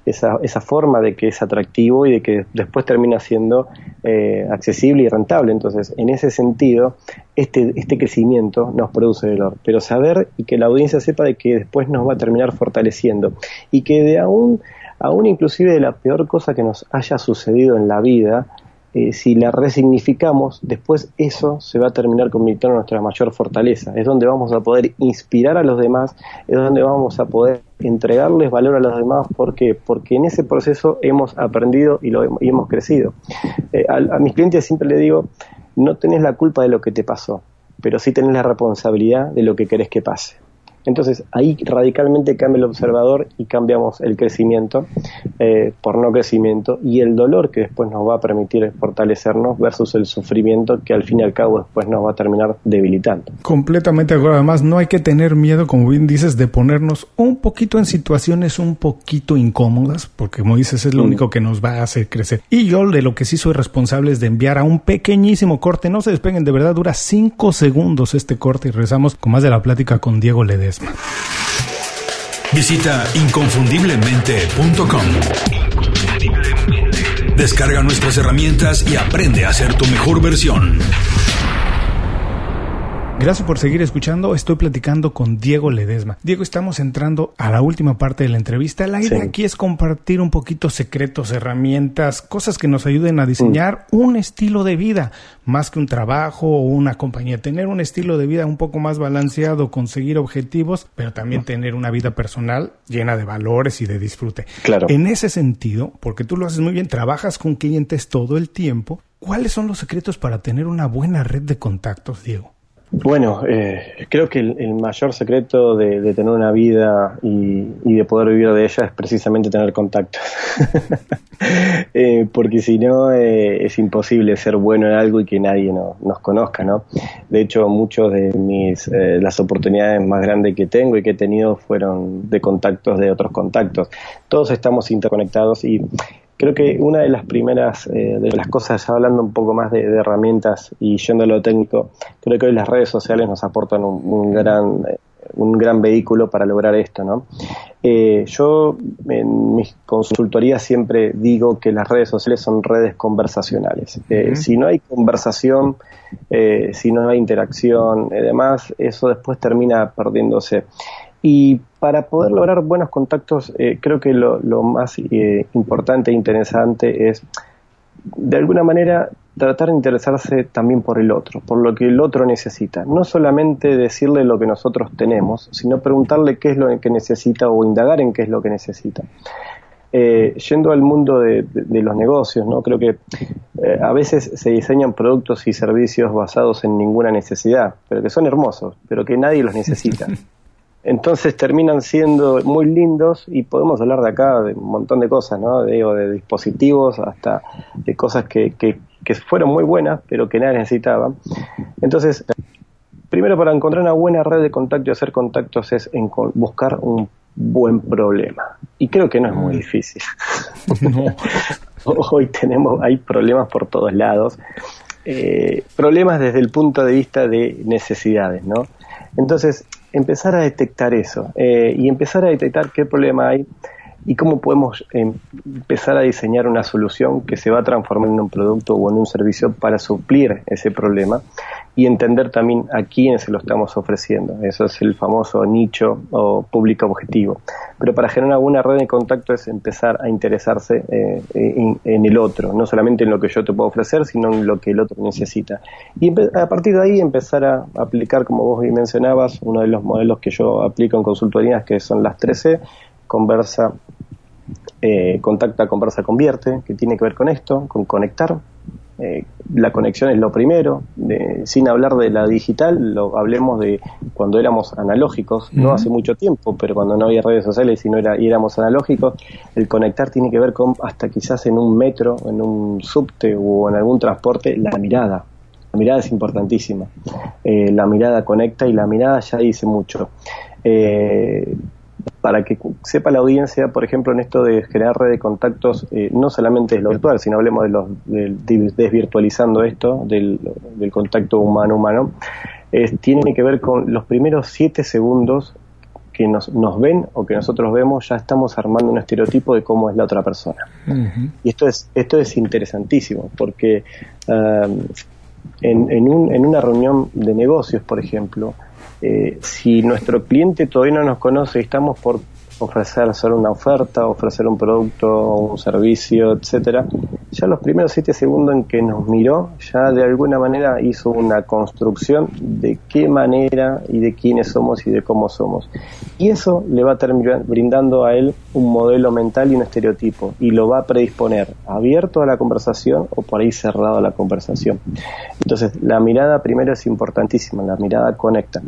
C: esa, esa forma de que es atractivo y de que después termina siendo eh, accesible y rentable. Entonces, en ese sentido, este, este crecimiento nos produce dolor, pero saber y que la audiencia sepa de que después nos va a terminar fortaleciendo y que de aún, aún inclusive de la peor cosa que nos haya sucedido en la vida, eh, si la resignificamos, después eso se va a terminar convirtiendo en nuestra mayor fortaleza. Es donde vamos a poder inspirar a los demás, es donde vamos a poder entregarles valor a los demás. ¿Por qué? Porque en ese proceso hemos aprendido y, lo, hemos crecido. Eh, a, a mis clientes siempre les digo, no tenés la culpa de lo que te pasó, pero sí tenés la responsabilidad de lo que querés que pase. Entonces ahí radicalmente cambia el observador y cambiamos el crecimiento eh, por no crecimiento y el dolor que después nos va a permitir fortalecernos versus el sufrimiento que al fin y al cabo después nos va a terminar debilitando.
A: Completamente de acuerdo. Además, no hay que tener miedo, como bien dices, de ponernos un poquito en situaciones un poquito incómodas, porque como dices, es lo mm. único que nos va a hacer crecer. Y yo de lo que sí soy responsable es de enviar a un pequeñísimo corte. No se despeguen, de verdad dura cinco segundos este corte y regresamos con más de la plática con Diego
B: Visita inconfundiblemente.com. Descarga nuestras herramientas y aprende a ser tu mejor versión.
A: Gracias por seguir escuchando. Estoy platicando con Diego Ledesma. Diego, estamos entrando a la última parte de la entrevista. La idea aquí es compartir un poquito secretos, herramientas, cosas que nos ayuden a diseñar mm. un estilo de vida, más que un trabajo o una compañía. Tener un estilo de vida un poco más balanceado, conseguir objetivos, pero también tener una vida personal llena de valores y de disfrute.
C: Claro.
A: En ese sentido, porque tú lo haces muy bien, trabajas con clientes todo el tiempo. ¿Cuáles son los secretos para tener una buena red de contactos, Diego?
C: Bueno, eh, creo que el, mayor secreto de, tener una vida y, de poder vivir de ella es precisamente tener contacto. Eh, porque si no, eh, es imposible ser bueno en algo y que nadie nos conozca, ¿no? De hecho, muchos de mis, las oportunidades más grandes que tengo y que he tenido fueron de contactos de otros contactos. Todos estamos interconectados y Creo que una de las primeras, eh, de las cosas, hablando un poco más de, herramientas y yendo a lo técnico, creo que hoy las redes sociales nos aportan un, gran eh, un gran vehículo para lograr esto, ¿no? Eh, yo en mis consultorías siempre digo que las redes sociales son redes conversacionales. Si no hay conversación, si no hay interacción y demás, eso después termina perdiéndose. Y para poder lograr buenos contactos, eh, creo que lo, más eh, importante e interesante es, de alguna manera, tratar de interesarse también por el otro, por lo que el otro necesita. No solamente decirle lo que nosotros tenemos, sino preguntarle qué es lo que necesita o indagar en qué es lo que necesita. Eh, yendo al mundo de, los negocios, ¿no? creo que a veces se diseñan productos y servicios basados en ninguna necesidad, pero que son hermosos, pero que nadie los necesita. Entonces terminan siendo muy lindos y podemos hablar de acá de un montón de cosas, ¿no? Digo, de dispositivos hasta de cosas que, que, fueron muy buenas, pero que nadie necesitaba. Entonces, primero para encontrar una buena red de contacto y hacer contactos es en buscar un buen problema. Y creo que no es muy difícil. Hoy tenemos, hay problemas por todos lados. Eh, problemas desde el punto de vista de necesidades, ¿no? Entonces, empezar a detectar eso eh, y empezar a detectar qué problema hay y cómo podemos em, empezar a diseñar una solución que se va a transformar en un producto o en un servicio para suplir ese problema y entender también a quién se lo estamos ofreciendo. Eso es el famoso nicho o público objetivo. Pero para generar una red de contacto es empezar a interesarse eh, en, el otro, no solamente en lo que yo te puedo ofrecer, sino en lo que el otro necesita. Y a partir de ahí empezar a aplicar, como vos mencionabas, uno de los modelos que yo aplico en consultorías, que son las 13, conversa, eh, contacta, conversa, convierte, que tiene que ver con esto, con conectar. Eh, la conexión es lo primero, sin hablar de la digital, lo hablemos de cuando éramos analógicos, no hace mucho tiempo, pero cuando no había redes sociales y, no era, y éramos analógicos, el conectar tiene que ver con hasta quizás en un metro, en un subte o en algún transporte, la mirada. La mirada es importantísima. Eh, la mirada conecta y la mirada ya dice mucho. Eh, para que sepa la audiencia, por ejemplo, en esto de generar red de contactos, eh, no solamente es lo virtual, sino hablemos de los desvirtualizando esto del, contacto humano-humano, tiene que ver con los primeros siete segundos que nos, nos, ven o que nosotros vemos, ya estamos armando un estereotipo de cómo es la otra persona. Y esto es, esto es interesantísimo, porque um, en, en, un, en una reunión de negocios, por ejemplo, eh, si nuestro cliente todavía no nos conoce estamos por ofrecer hacer una oferta, ofrecer un producto un servicio, etcétera, ya los primeros siete segundos en que nos miró, ya de alguna manera hizo una construcción de qué manera y de quiénes somos y de cómo somos. Y eso le va a terminar brindando a él un modelo mental y un estereotipo, y lo va a predisponer abierto a la conversación o por ahí cerrado a la conversación. Entonces, la mirada primero es importantísima, la mirada conecta.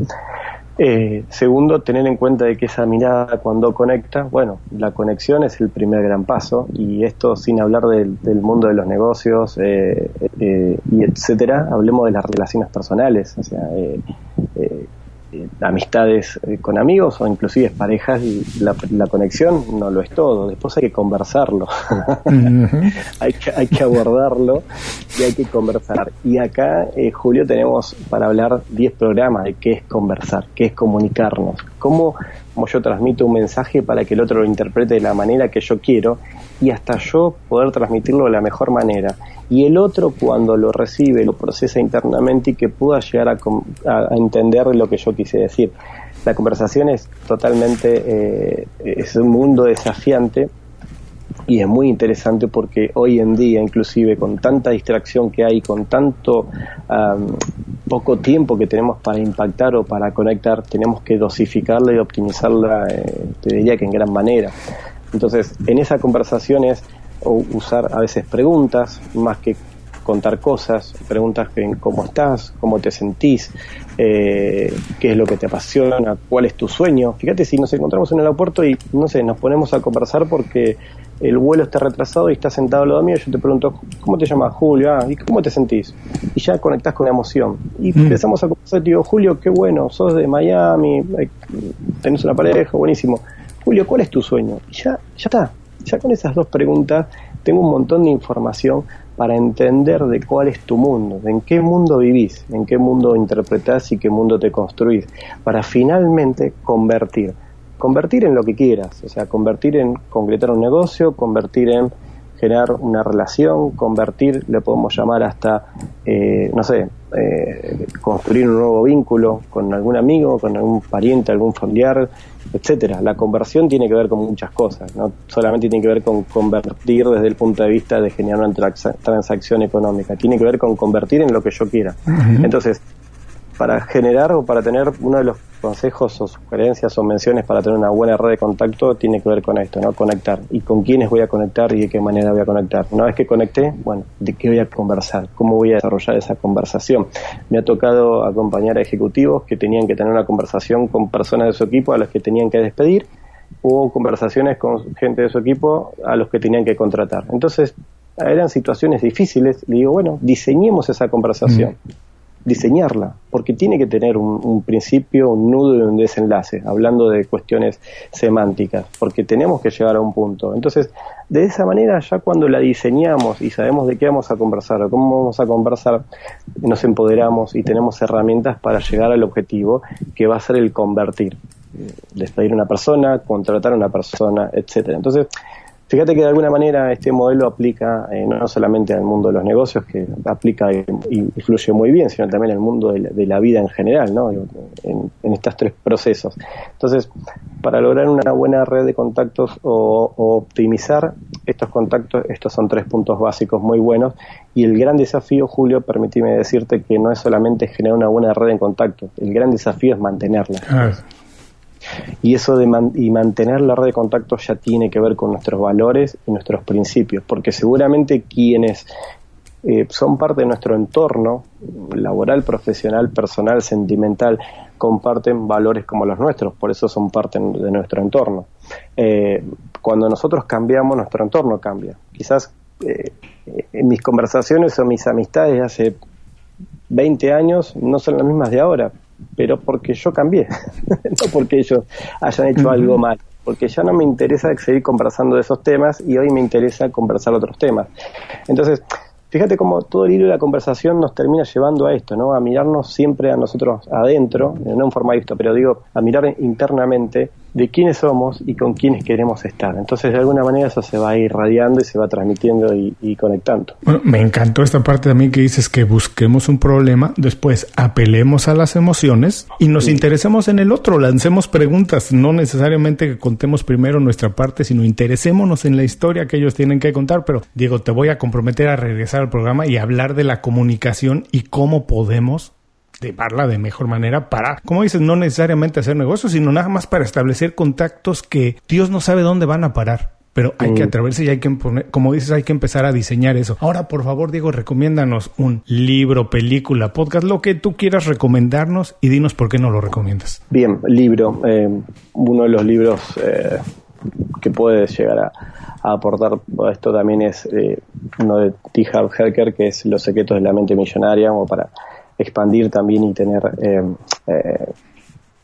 C: Eh, segundo, tener en cuenta de que esa mirada cuando conecta, bueno, la conexión es el primer gran paso y esto sin hablar del, mundo de los negocios eh, eh, y etcétera, hablemos de las relaciones personales, o sea, eh, amistades eh, con amigos o inclusive parejas, la, la, conexión no lo es todo. Después hay que conversarlo, hay, que, hay que abordarlo y hay que conversar. Y acá, eh, Julio, tenemos para hablar 10 programas de qué es conversar, qué es comunicarnos, cómo, cómo yo transmito un mensaje para que el otro lo interprete de la manera que yo quiero y hasta yo poder transmitirlo de la mejor manera. Y el otro cuando lo recibe, lo procesa internamente y que pueda llegar a, entender lo que yo quise decir. La conversación es totalmente, eh, es un mundo desafiante y es muy interesante porque hoy en día, inclusive con tanta distracción que hay, con tanto poco tiempo que tenemos para impactar o para conectar, tenemos que dosificarla y optimizarla, eh, te diría que en gran manera. Entonces, en esa conversación es usar a veces preguntas más que contar cosas, preguntas en cómo estás, cómo te sentís, eh, qué es lo que te apasiona, cuál es tu sueño. Fíjate si nos encontramos en el aeropuerto y, no sé, nos ponemos a conversar porque el vuelo está retrasado y estás sentado al lado mío yo te pregunto, ¿cómo te llamas? Julio, ah, ¿y cómo te sentís? Y ya conectás con la emoción. Y mm. empezamos a conversar, digo, Julio, qué bueno, sos de Miami, eh, tenés una pareja, buenísimo. Julio, ¿cuál es tu sueño? Y ya, ya está. Ya con esas dos preguntas tengo un montón de información para entender de cuál es tu mundo, de en qué mundo vivís, en qué mundo interpretás y qué mundo te construís, para finalmente convertir. Convertir en lo que quieras, o sea, convertir en concretar un negocio, convertir en generar una relación, convertir, le podemos llamar hasta, eh, no sé, eh, construir un nuevo vínculo con algún amigo, con algún pariente, algún familiar, etcétera. La conversión tiene que ver con muchas cosas, no solamente tiene que ver con convertir desde el punto de vista de generar una transacción económica, tiene que ver con convertir en lo que yo quiera. Entonces, para generar o para tener uno de los consejos o sugerencias o menciones para tener una buena red de contacto tiene que ver con esto, ¿no? Conectar. ¿Y con quiénes voy a conectar y de qué manera voy a conectar? Una vez que conecté, bueno, ¿de qué voy a conversar? ¿Cómo voy a desarrollar esa conversación? Me ha tocado acompañar a ejecutivos que tenían que tener una conversación con personas de su equipo a las que tenían que despedir o conversaciones con gente de su equipo a los que tenían que contratar. Entonces, eran situaciones difíciles. Le digo, bueno, diseñemos esa conversación. Mm diseñarla, porque tiene que tener un, principio, un nudo y un desenlace, hablando de cuestiones semánticas, porque tenemos que llegar a un punto. Entonces, de esa manera, ya cuando la diseñamos y sabemos de qué vamos a conversar o cómo vamos a conversar, nos empoderamos y tenemos herramientas para llegar al objetivo, que va a ser el convertir, despedir a una persona, contratar a una persona, etcétera. Entonces, Fíjate que de alguna manera este modelo aplica eh, no solamente al mundo de los negocios, que aplica y, fluye muy bien, sino también al mundo de la, vida en general, ¿no? En, estos tres procesos. Entonces, para lograr una buena red de contactos o, optimizar estos contactos, estos son tres puntos básicos muy buenos. Y el gran desafío, Julio, permíteme decirte que no es solamente generar una buena red de contactos, el gran desafío es mantenerla. Y eso de y mantener la red de contactos ya tiene que ver con nuestros valores y nuestros principios, porque seguramente quienes eh, son parte de nuestro entorno laboral, profesional, personal, sentimental, comparten valores como los nuestros, por eso son parte de nuestro entorno. Eh, cuando nosotros cambiamos, nuestro entorno cambia. Quizás eh, en mis conversaciones o mis amistades de hace 20 años no son las mismas de ahora, pero porque yo cambié, no porque ellos hayan hecho algo mal porque ya no me interesa seguir conversando de esos temas y hoy me interesa conversar otros temas. Entonces, fíjate cómo todo el hilo de la conversación nos termina llevando a esto, ¿no? A mirarnos siempre a nosotros adentro, no en forma esto, pero digo, a mirar internamente de quiénes somos y con quiénes queremos estar. Entonces, de alguna manera eso se va a ir radiando y se va transmitiendo y, conectando.
A: Bueno, me encantó esta parte también que dices que busquemos un problema, después apelemos a las emociones y nos interesemos en el otro, lancemos preguntas, no necesariamente que contemos primero nuestra parte, sino interesémonos en la historia que ellos tienen que contar. Pero, Diego, te voy a comprometer a regresar al programa y hablar de la comunicación y cómo podemos llevarla de mejor manera para, como dices, no necesariamente hacer negocios, sino nada más para establecer contactos que Dios no sabe dónde van a parar. Pero hay que mm. atreverse y hay que poner, como dices, hay que empezar a diseñar eso. Ahora, por favor, Diego, recomiéndanos un libro, película, podcast, lo que tú quieras recomendarnos y dinos por qué no lo recomiendas.
C: Bien, libro. Eh, uno de los libros eh, que puede llegar a, aportar esto también es eh, uno de T. Harv Herker, que es Los secretos de la mente millonaria, como para expandir también y tener eh, eh,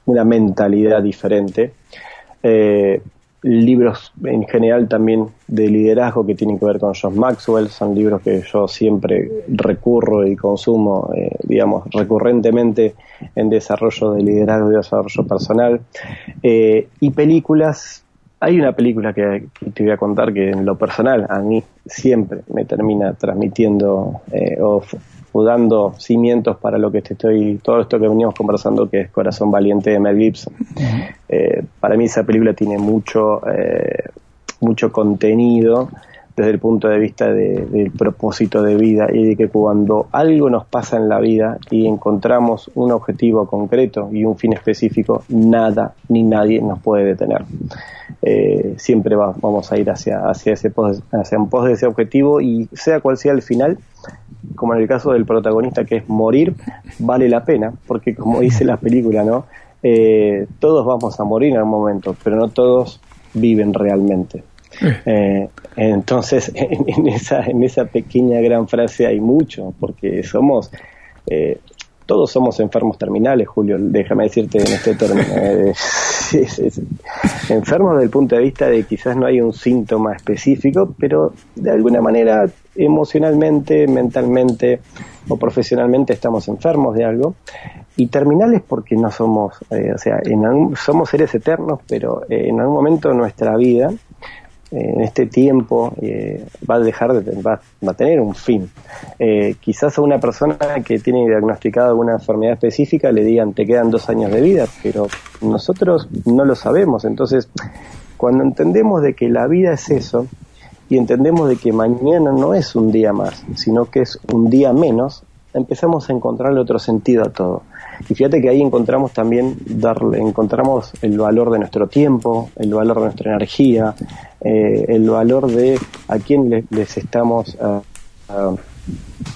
C: una mentalidad diferente. Eh, libros en general también de liderazgo que tienen que ver con John Maxwell, son libros que yo siempre recurro y consumo, digamos, recurrentemente en desarrollo de liderazgo y desarrollo personal. y películas, hay una película que, te voy a contar que en lo personal a mí siempre me termina transmitiendo dando cimientos para lo que te estoy, todo esto que veníamos conversando, que es Corazón Valiente de Mel Gibson. Eh, para mí esa película tiene mucho, eh, mucho contenido desde el punto de vista del propósito de vida y de que cuando algo nos pasa en la vida y encontramos un objetivo concreto y un fin específico, nada ni nadie nos puede detener. Eh, siempre vamos a ir hacia, hacia, ese hacia un pos de ese objetivo y sea cual sea el final, como en el caso del protagonista que es morir, vale la pena, porque como dice la película, ¿no? Eh, todos vamos a morir en algún momento, pero no todos viven realmente. Eh, entonces, en, esa, en esa pequeña gran frase hay mucho, porque somos, eh, todos somos enfermos terminales, Julio, déjame decirte en este término. Eh, enfermos desde el punto de vista de quizás no hay un síntoma específico, pero de alguna manera emocionalmente, mentalmente o profesionalmente estamos enfermos de algo. Y terminales porque no somos, o sea, en somos seres eternos, pero en algún momento de nuestra vida en este tiempo eh, va a dejar de va, va, a tener un fin. Eh, quizás a una persona que tiene diagnosticada alguna enfermedad específica le digan te quedan dos años de vida, pero nosotros no lo sabemos. Entonces, cuando entendemos de que la vida es eso y entendemos de que mañana no es un día más, sino que es un día menos, empezamos a encontrarle otro sentido a todo. Y fíjate que ahí encontramos también, darle, encontramos el valor de nuestro tiempo, el valor de nuestra energía, eh, el valor de a quién les, estamos ah, ah,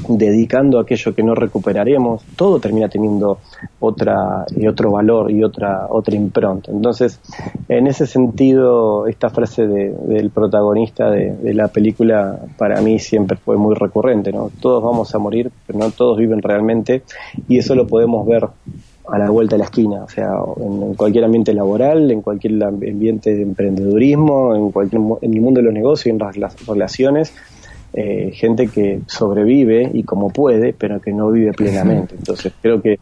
C: dedicando aquello que no recuperaremos, todo termina teniendo otra y otro valor y otra otra impronta. Entonces, en ese sentido, esta frase del protagonista de, la película para mí siempre fue muy recurrente, ¿no? Todos vamos a morir, pero no todos viven realmente y eso lo podemos ver a la vuelta de la esquina, o sea, en, cualquier ambiente laboral, en cualquier ambiente de emprendedurismo, en cualquier en el mundo de los negocios, en las relaciones, eh, gente que sobrevive y como puede, pero que no vive plenamente. Entonces creo que,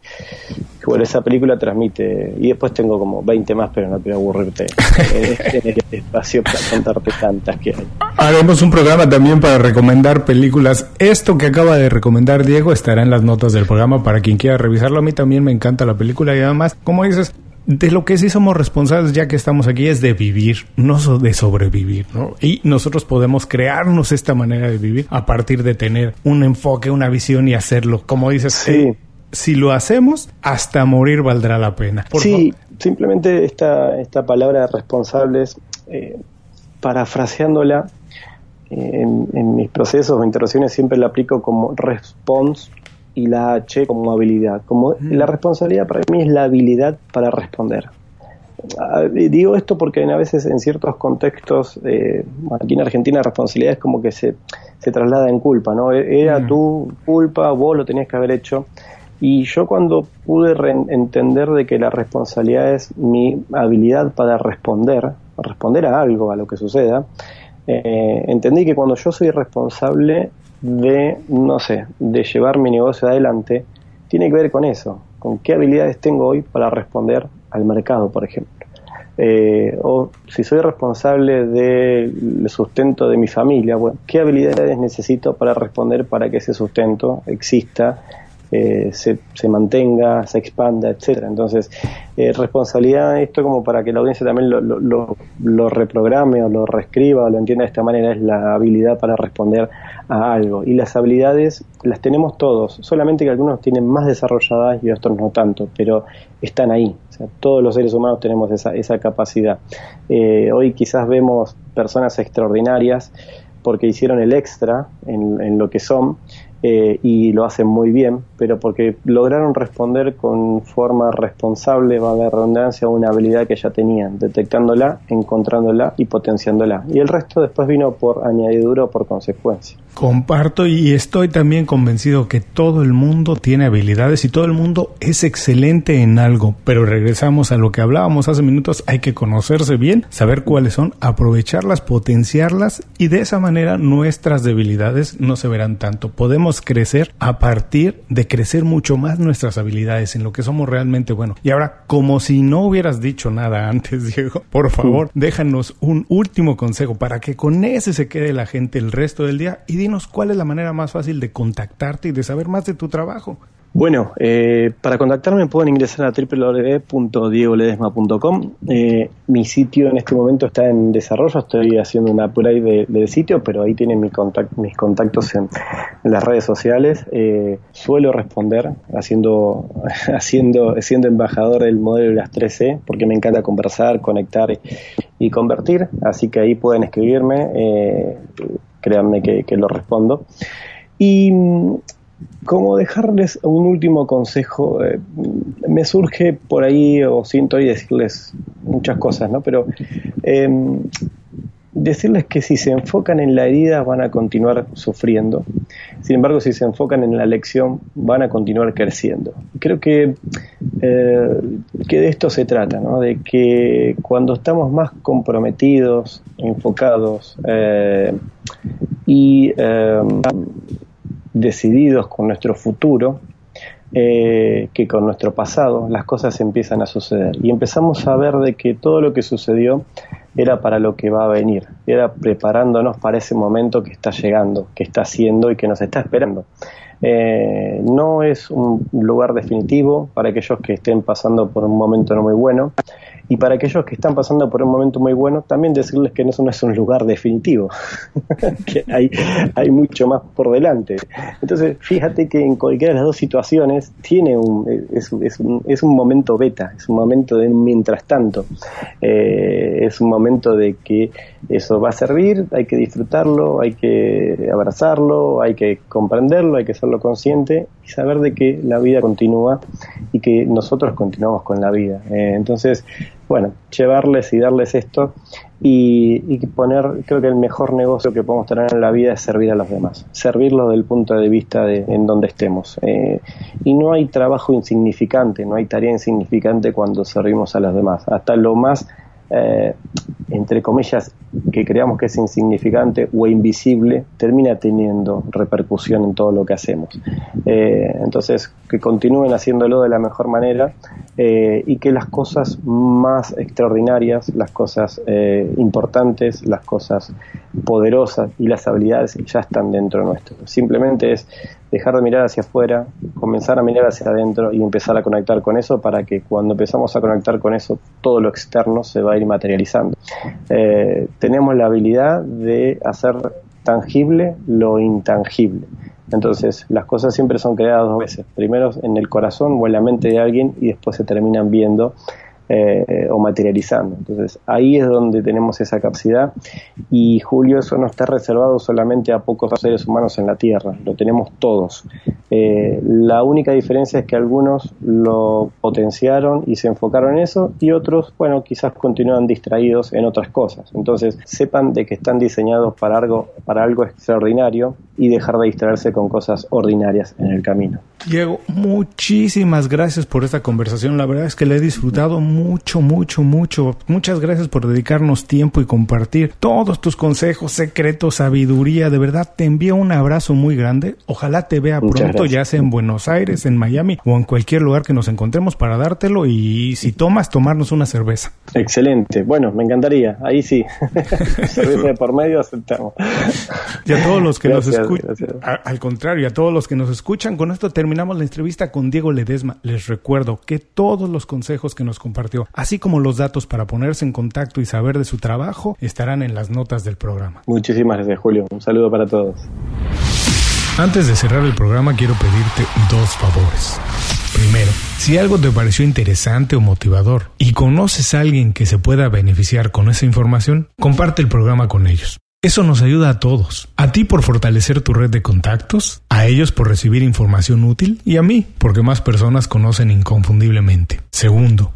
C: bueno, esa película transmite, y después tengo como 20 más, pero no quiero aburrirte en este, espacio para contarte tantas que hay.
A: Haremos un programa también para recomendar películas. Esto que acaba de recomendar Diego estará en las notas del programa para quien quiera revisarlo. A mí también me encanta la película y además, como dices, de lo que sí somos responsables ya que estamos aquí es de vivir, no de sobrevivir, ¿no? Y nosotros podemos crearnos esta manera de vivir a partir de tener un enfoque, una visión y hacerlo. Como dices,
C: sí.
A: si lo hacemos, hasta morir valdrá la pena.
C: sí, simplemente esta, esta palabra responsables, eh, parafraseándola, eh, en, mis procesos o interacciones siempre la aplico como response y la H como habilidad. Como la responsabilidad para mí es la habilidad para responder. Ah, digo esto porque a veces en ciertos contextos, eh, aquí en Argentina la responsabilidad es como que se, se traslada en culpa, ¿no? E-, era mm. tu culpa, vos lo tenías que haber hecho. Y yo cuando pude entender de que la responsabilidad es mi habilidad para responder, responder a algo, a lo que suceda, eh, entendí que cuando yo soy responsable de, no sé, de llevar mi negocio adelante, tiene que ver con eso, con qué habilidades tengo hoy para responder al mercado, por ejemplo. Eh, o si soy responsable del sustento de mi familia, bueno, ¿qué habilidades necesito para responder para que ese sustento exista eh, se, se, mantenga, se expanda, etcétera. Entonces, eh, responsabilidad, esto como para que la audiencia también lo, lo, lo, reprograme o lo reescriba o lo entienda de esta manera, es la habilidad para responder a algo. Y las habilidades las tenemos todos, solamente que algunos tienen más desarrolladas y otros no tanto, pero están ahí. Todos los seres humanos tenemos esa, esa capacidad. Eh, hoy quizás vemos personas extraordinarias porque hicieron el extra en, en lo que son eh, y lo hacen muy bien, pero porque lograron responder con forma responsable, va la redundancia, una habilidad que ya tenían, detectándola, encontrándola y potenciándola. Y el resto después vino por añadidura o por consecuencia.
A: Comparto y estoy también convencido que todo el mundo tiene habilidades y todo el mundo es excelente en algo, pero regresamos a lo que hablábamos hace minutos, hay que conocerse bien, saber cuáles son, aprovecharlas, potenciarlas y de esa manera nuestras debilidades no se verán tanto. Podemos crecer a partir de crecer mucho más nuestras habilidades en lo que somos realmente buenos. Y ahora, como si no hubieras dicho nada antes, Diego, por favor, déjanos un último consejo para que con ese se quede la gente el resto del día y dinos cuál es la manera más fácil de contactarte y de saber más de tu trabajo.
C: Bueno, eh, para contactarme pueden ingresar a www.diegoledesma.com. Eh, mi sitio en este momento está en desarrollo, estoy haciendo una prueba del sitio, pero ahí tienen mi mis contactos en, las redes sociales. Eh, suelo responder haciendo, haciendo, siendo embajador del modelo de las 3C, porque me encanta conversar, conectar y, convertir, así que ahí pueden escribirme, créanme que, que lo respondo. Y como dejarles un último consejo, eh, me surge por ahí, o siento decirles muchas cosas, ¿no? Pero em, decirles que si se enfocan en la herida van a continuar sufriendo. Sin embargo, si se enfocan en la lección van a continuar creciendo. Creo que, eh, que de esto se trata, ¿no? De que cuando estamos más comprometidos, enfocados eh, y em, decididos con nuestro futuro eh, que con nuestro pasado, las cosas empiezan a suceder. Y empezamos a ver de que todo lo que sucedió era para lo que va a venir, era preparándonos para ese momento que está llegando, que está haciendo y que nos está esperando. Eh, no es un lugar definitivo para aquellos que estén pasando por un momento no muy bueno, y para aquellos que están pasando por un momento muy bueno, también decirles que eso no es un lugar definitivo, que hay, hay mucho más por delante. Entonces, fíjate que en cualquiera de las dos situaciones tiene un, es, un, es un momento beta, es un momento de mientras tanto, eh, es un momento de que eso va a servir, hay que disfrutarlo, hay que abrazarlo, hay que comprenderlo, hay que serlo consciente saber de que la vida continúa y que nosotros continuamos con la vida. Eh, entonces, bueno, llevarles y darles esto y, poner, creo que el mejor negocio que podemos tener en la vida es servir a los demás, servirlos desde el punto de vista de en donde estemos. Eh, y no hay trabajo insignificante, no hay tarea insignificante cuando servimos a los demás. Hasta lo más eh, entre comillas, que creamos que es insignificante o invisible, termina teniendo repercusión en todo lo que hacemos. Eh, entonces, que continúen haciéndolo de la mejor manera eh, y que las cosas más extraordinarias, las cosas importantes, las cosas poderosas y las habilidades ya están dentro nuestro. Simplemente es dejar de mirar hacia afuera, comenzar a mirar hacia adentro y empezar a conectar con eso para que cuando empezamos a conectar con eso, todo lo externo se va a ir materializando. Eh, tenemos la habilidad de hacer tangible lo intangible. Entonces, las cosas siempre son creadas dos veces. Primero en el corazón o en la mente de alguien y después se terminan viendo eh, o materializando. Entonces ahí es donde tenemos esa capacidad y Julio eso no está reservado solamente a pocos seres humanos en la Tierra, lo tenemos todos. Eh, la única diferencia es que algunos lo potenciaron y se enfocaron en eso y otros, bueno, quizás continúan distraídos en otras cosas. Entonces sepan de que están diseñados para algo, para algo extraordinario y dejar de distraerse con cosas ordinarias en el camino.
A: Diego, muchísimas gracias por esta conversación. La verdad es que la he disfrutado mucho, mucho, mucho. Muchas gracias por dedicarnos tiempo y compartir todos tus consejos, secretos, sabiduría. De verdad, te envío un abrazo muy grande. Ojalá te vea pronto, ya sea en Buenos Aires, en Miami o en cualquier lugar que nos encontremos para dártelo y si tomas, tomarnos una cerveza.
C: Excelente. Bueno, me encantaría. Ahí sí. cerveza por medio aceptamos.
A: Y a todos los que nos escuchan, al contrario, a todos los que nos escuchan, con esto terminamos la entrevista con Diego Ledesma. Les recuerdo que todos los consejos que nos compartió, así como los datos para ponerse en contacto y saber de su trabajo, estarán en las notas del programa.
C: Muchísimas gracias, Julio. Un saludo para todos.
A: Antes de cerrar el programa, quiero pedirte dos favores. Primero, si algo te pareció interesante o motivador y conoces a alguien que se pueda beneficiar con esa información, comparte el programa con ellos. Eso nos ayuda a todos. A ti por fortalecer tu red de contactos, a ellos por recibir información útil y a mí porque más personas conocen inconfundiblemente. Segundo,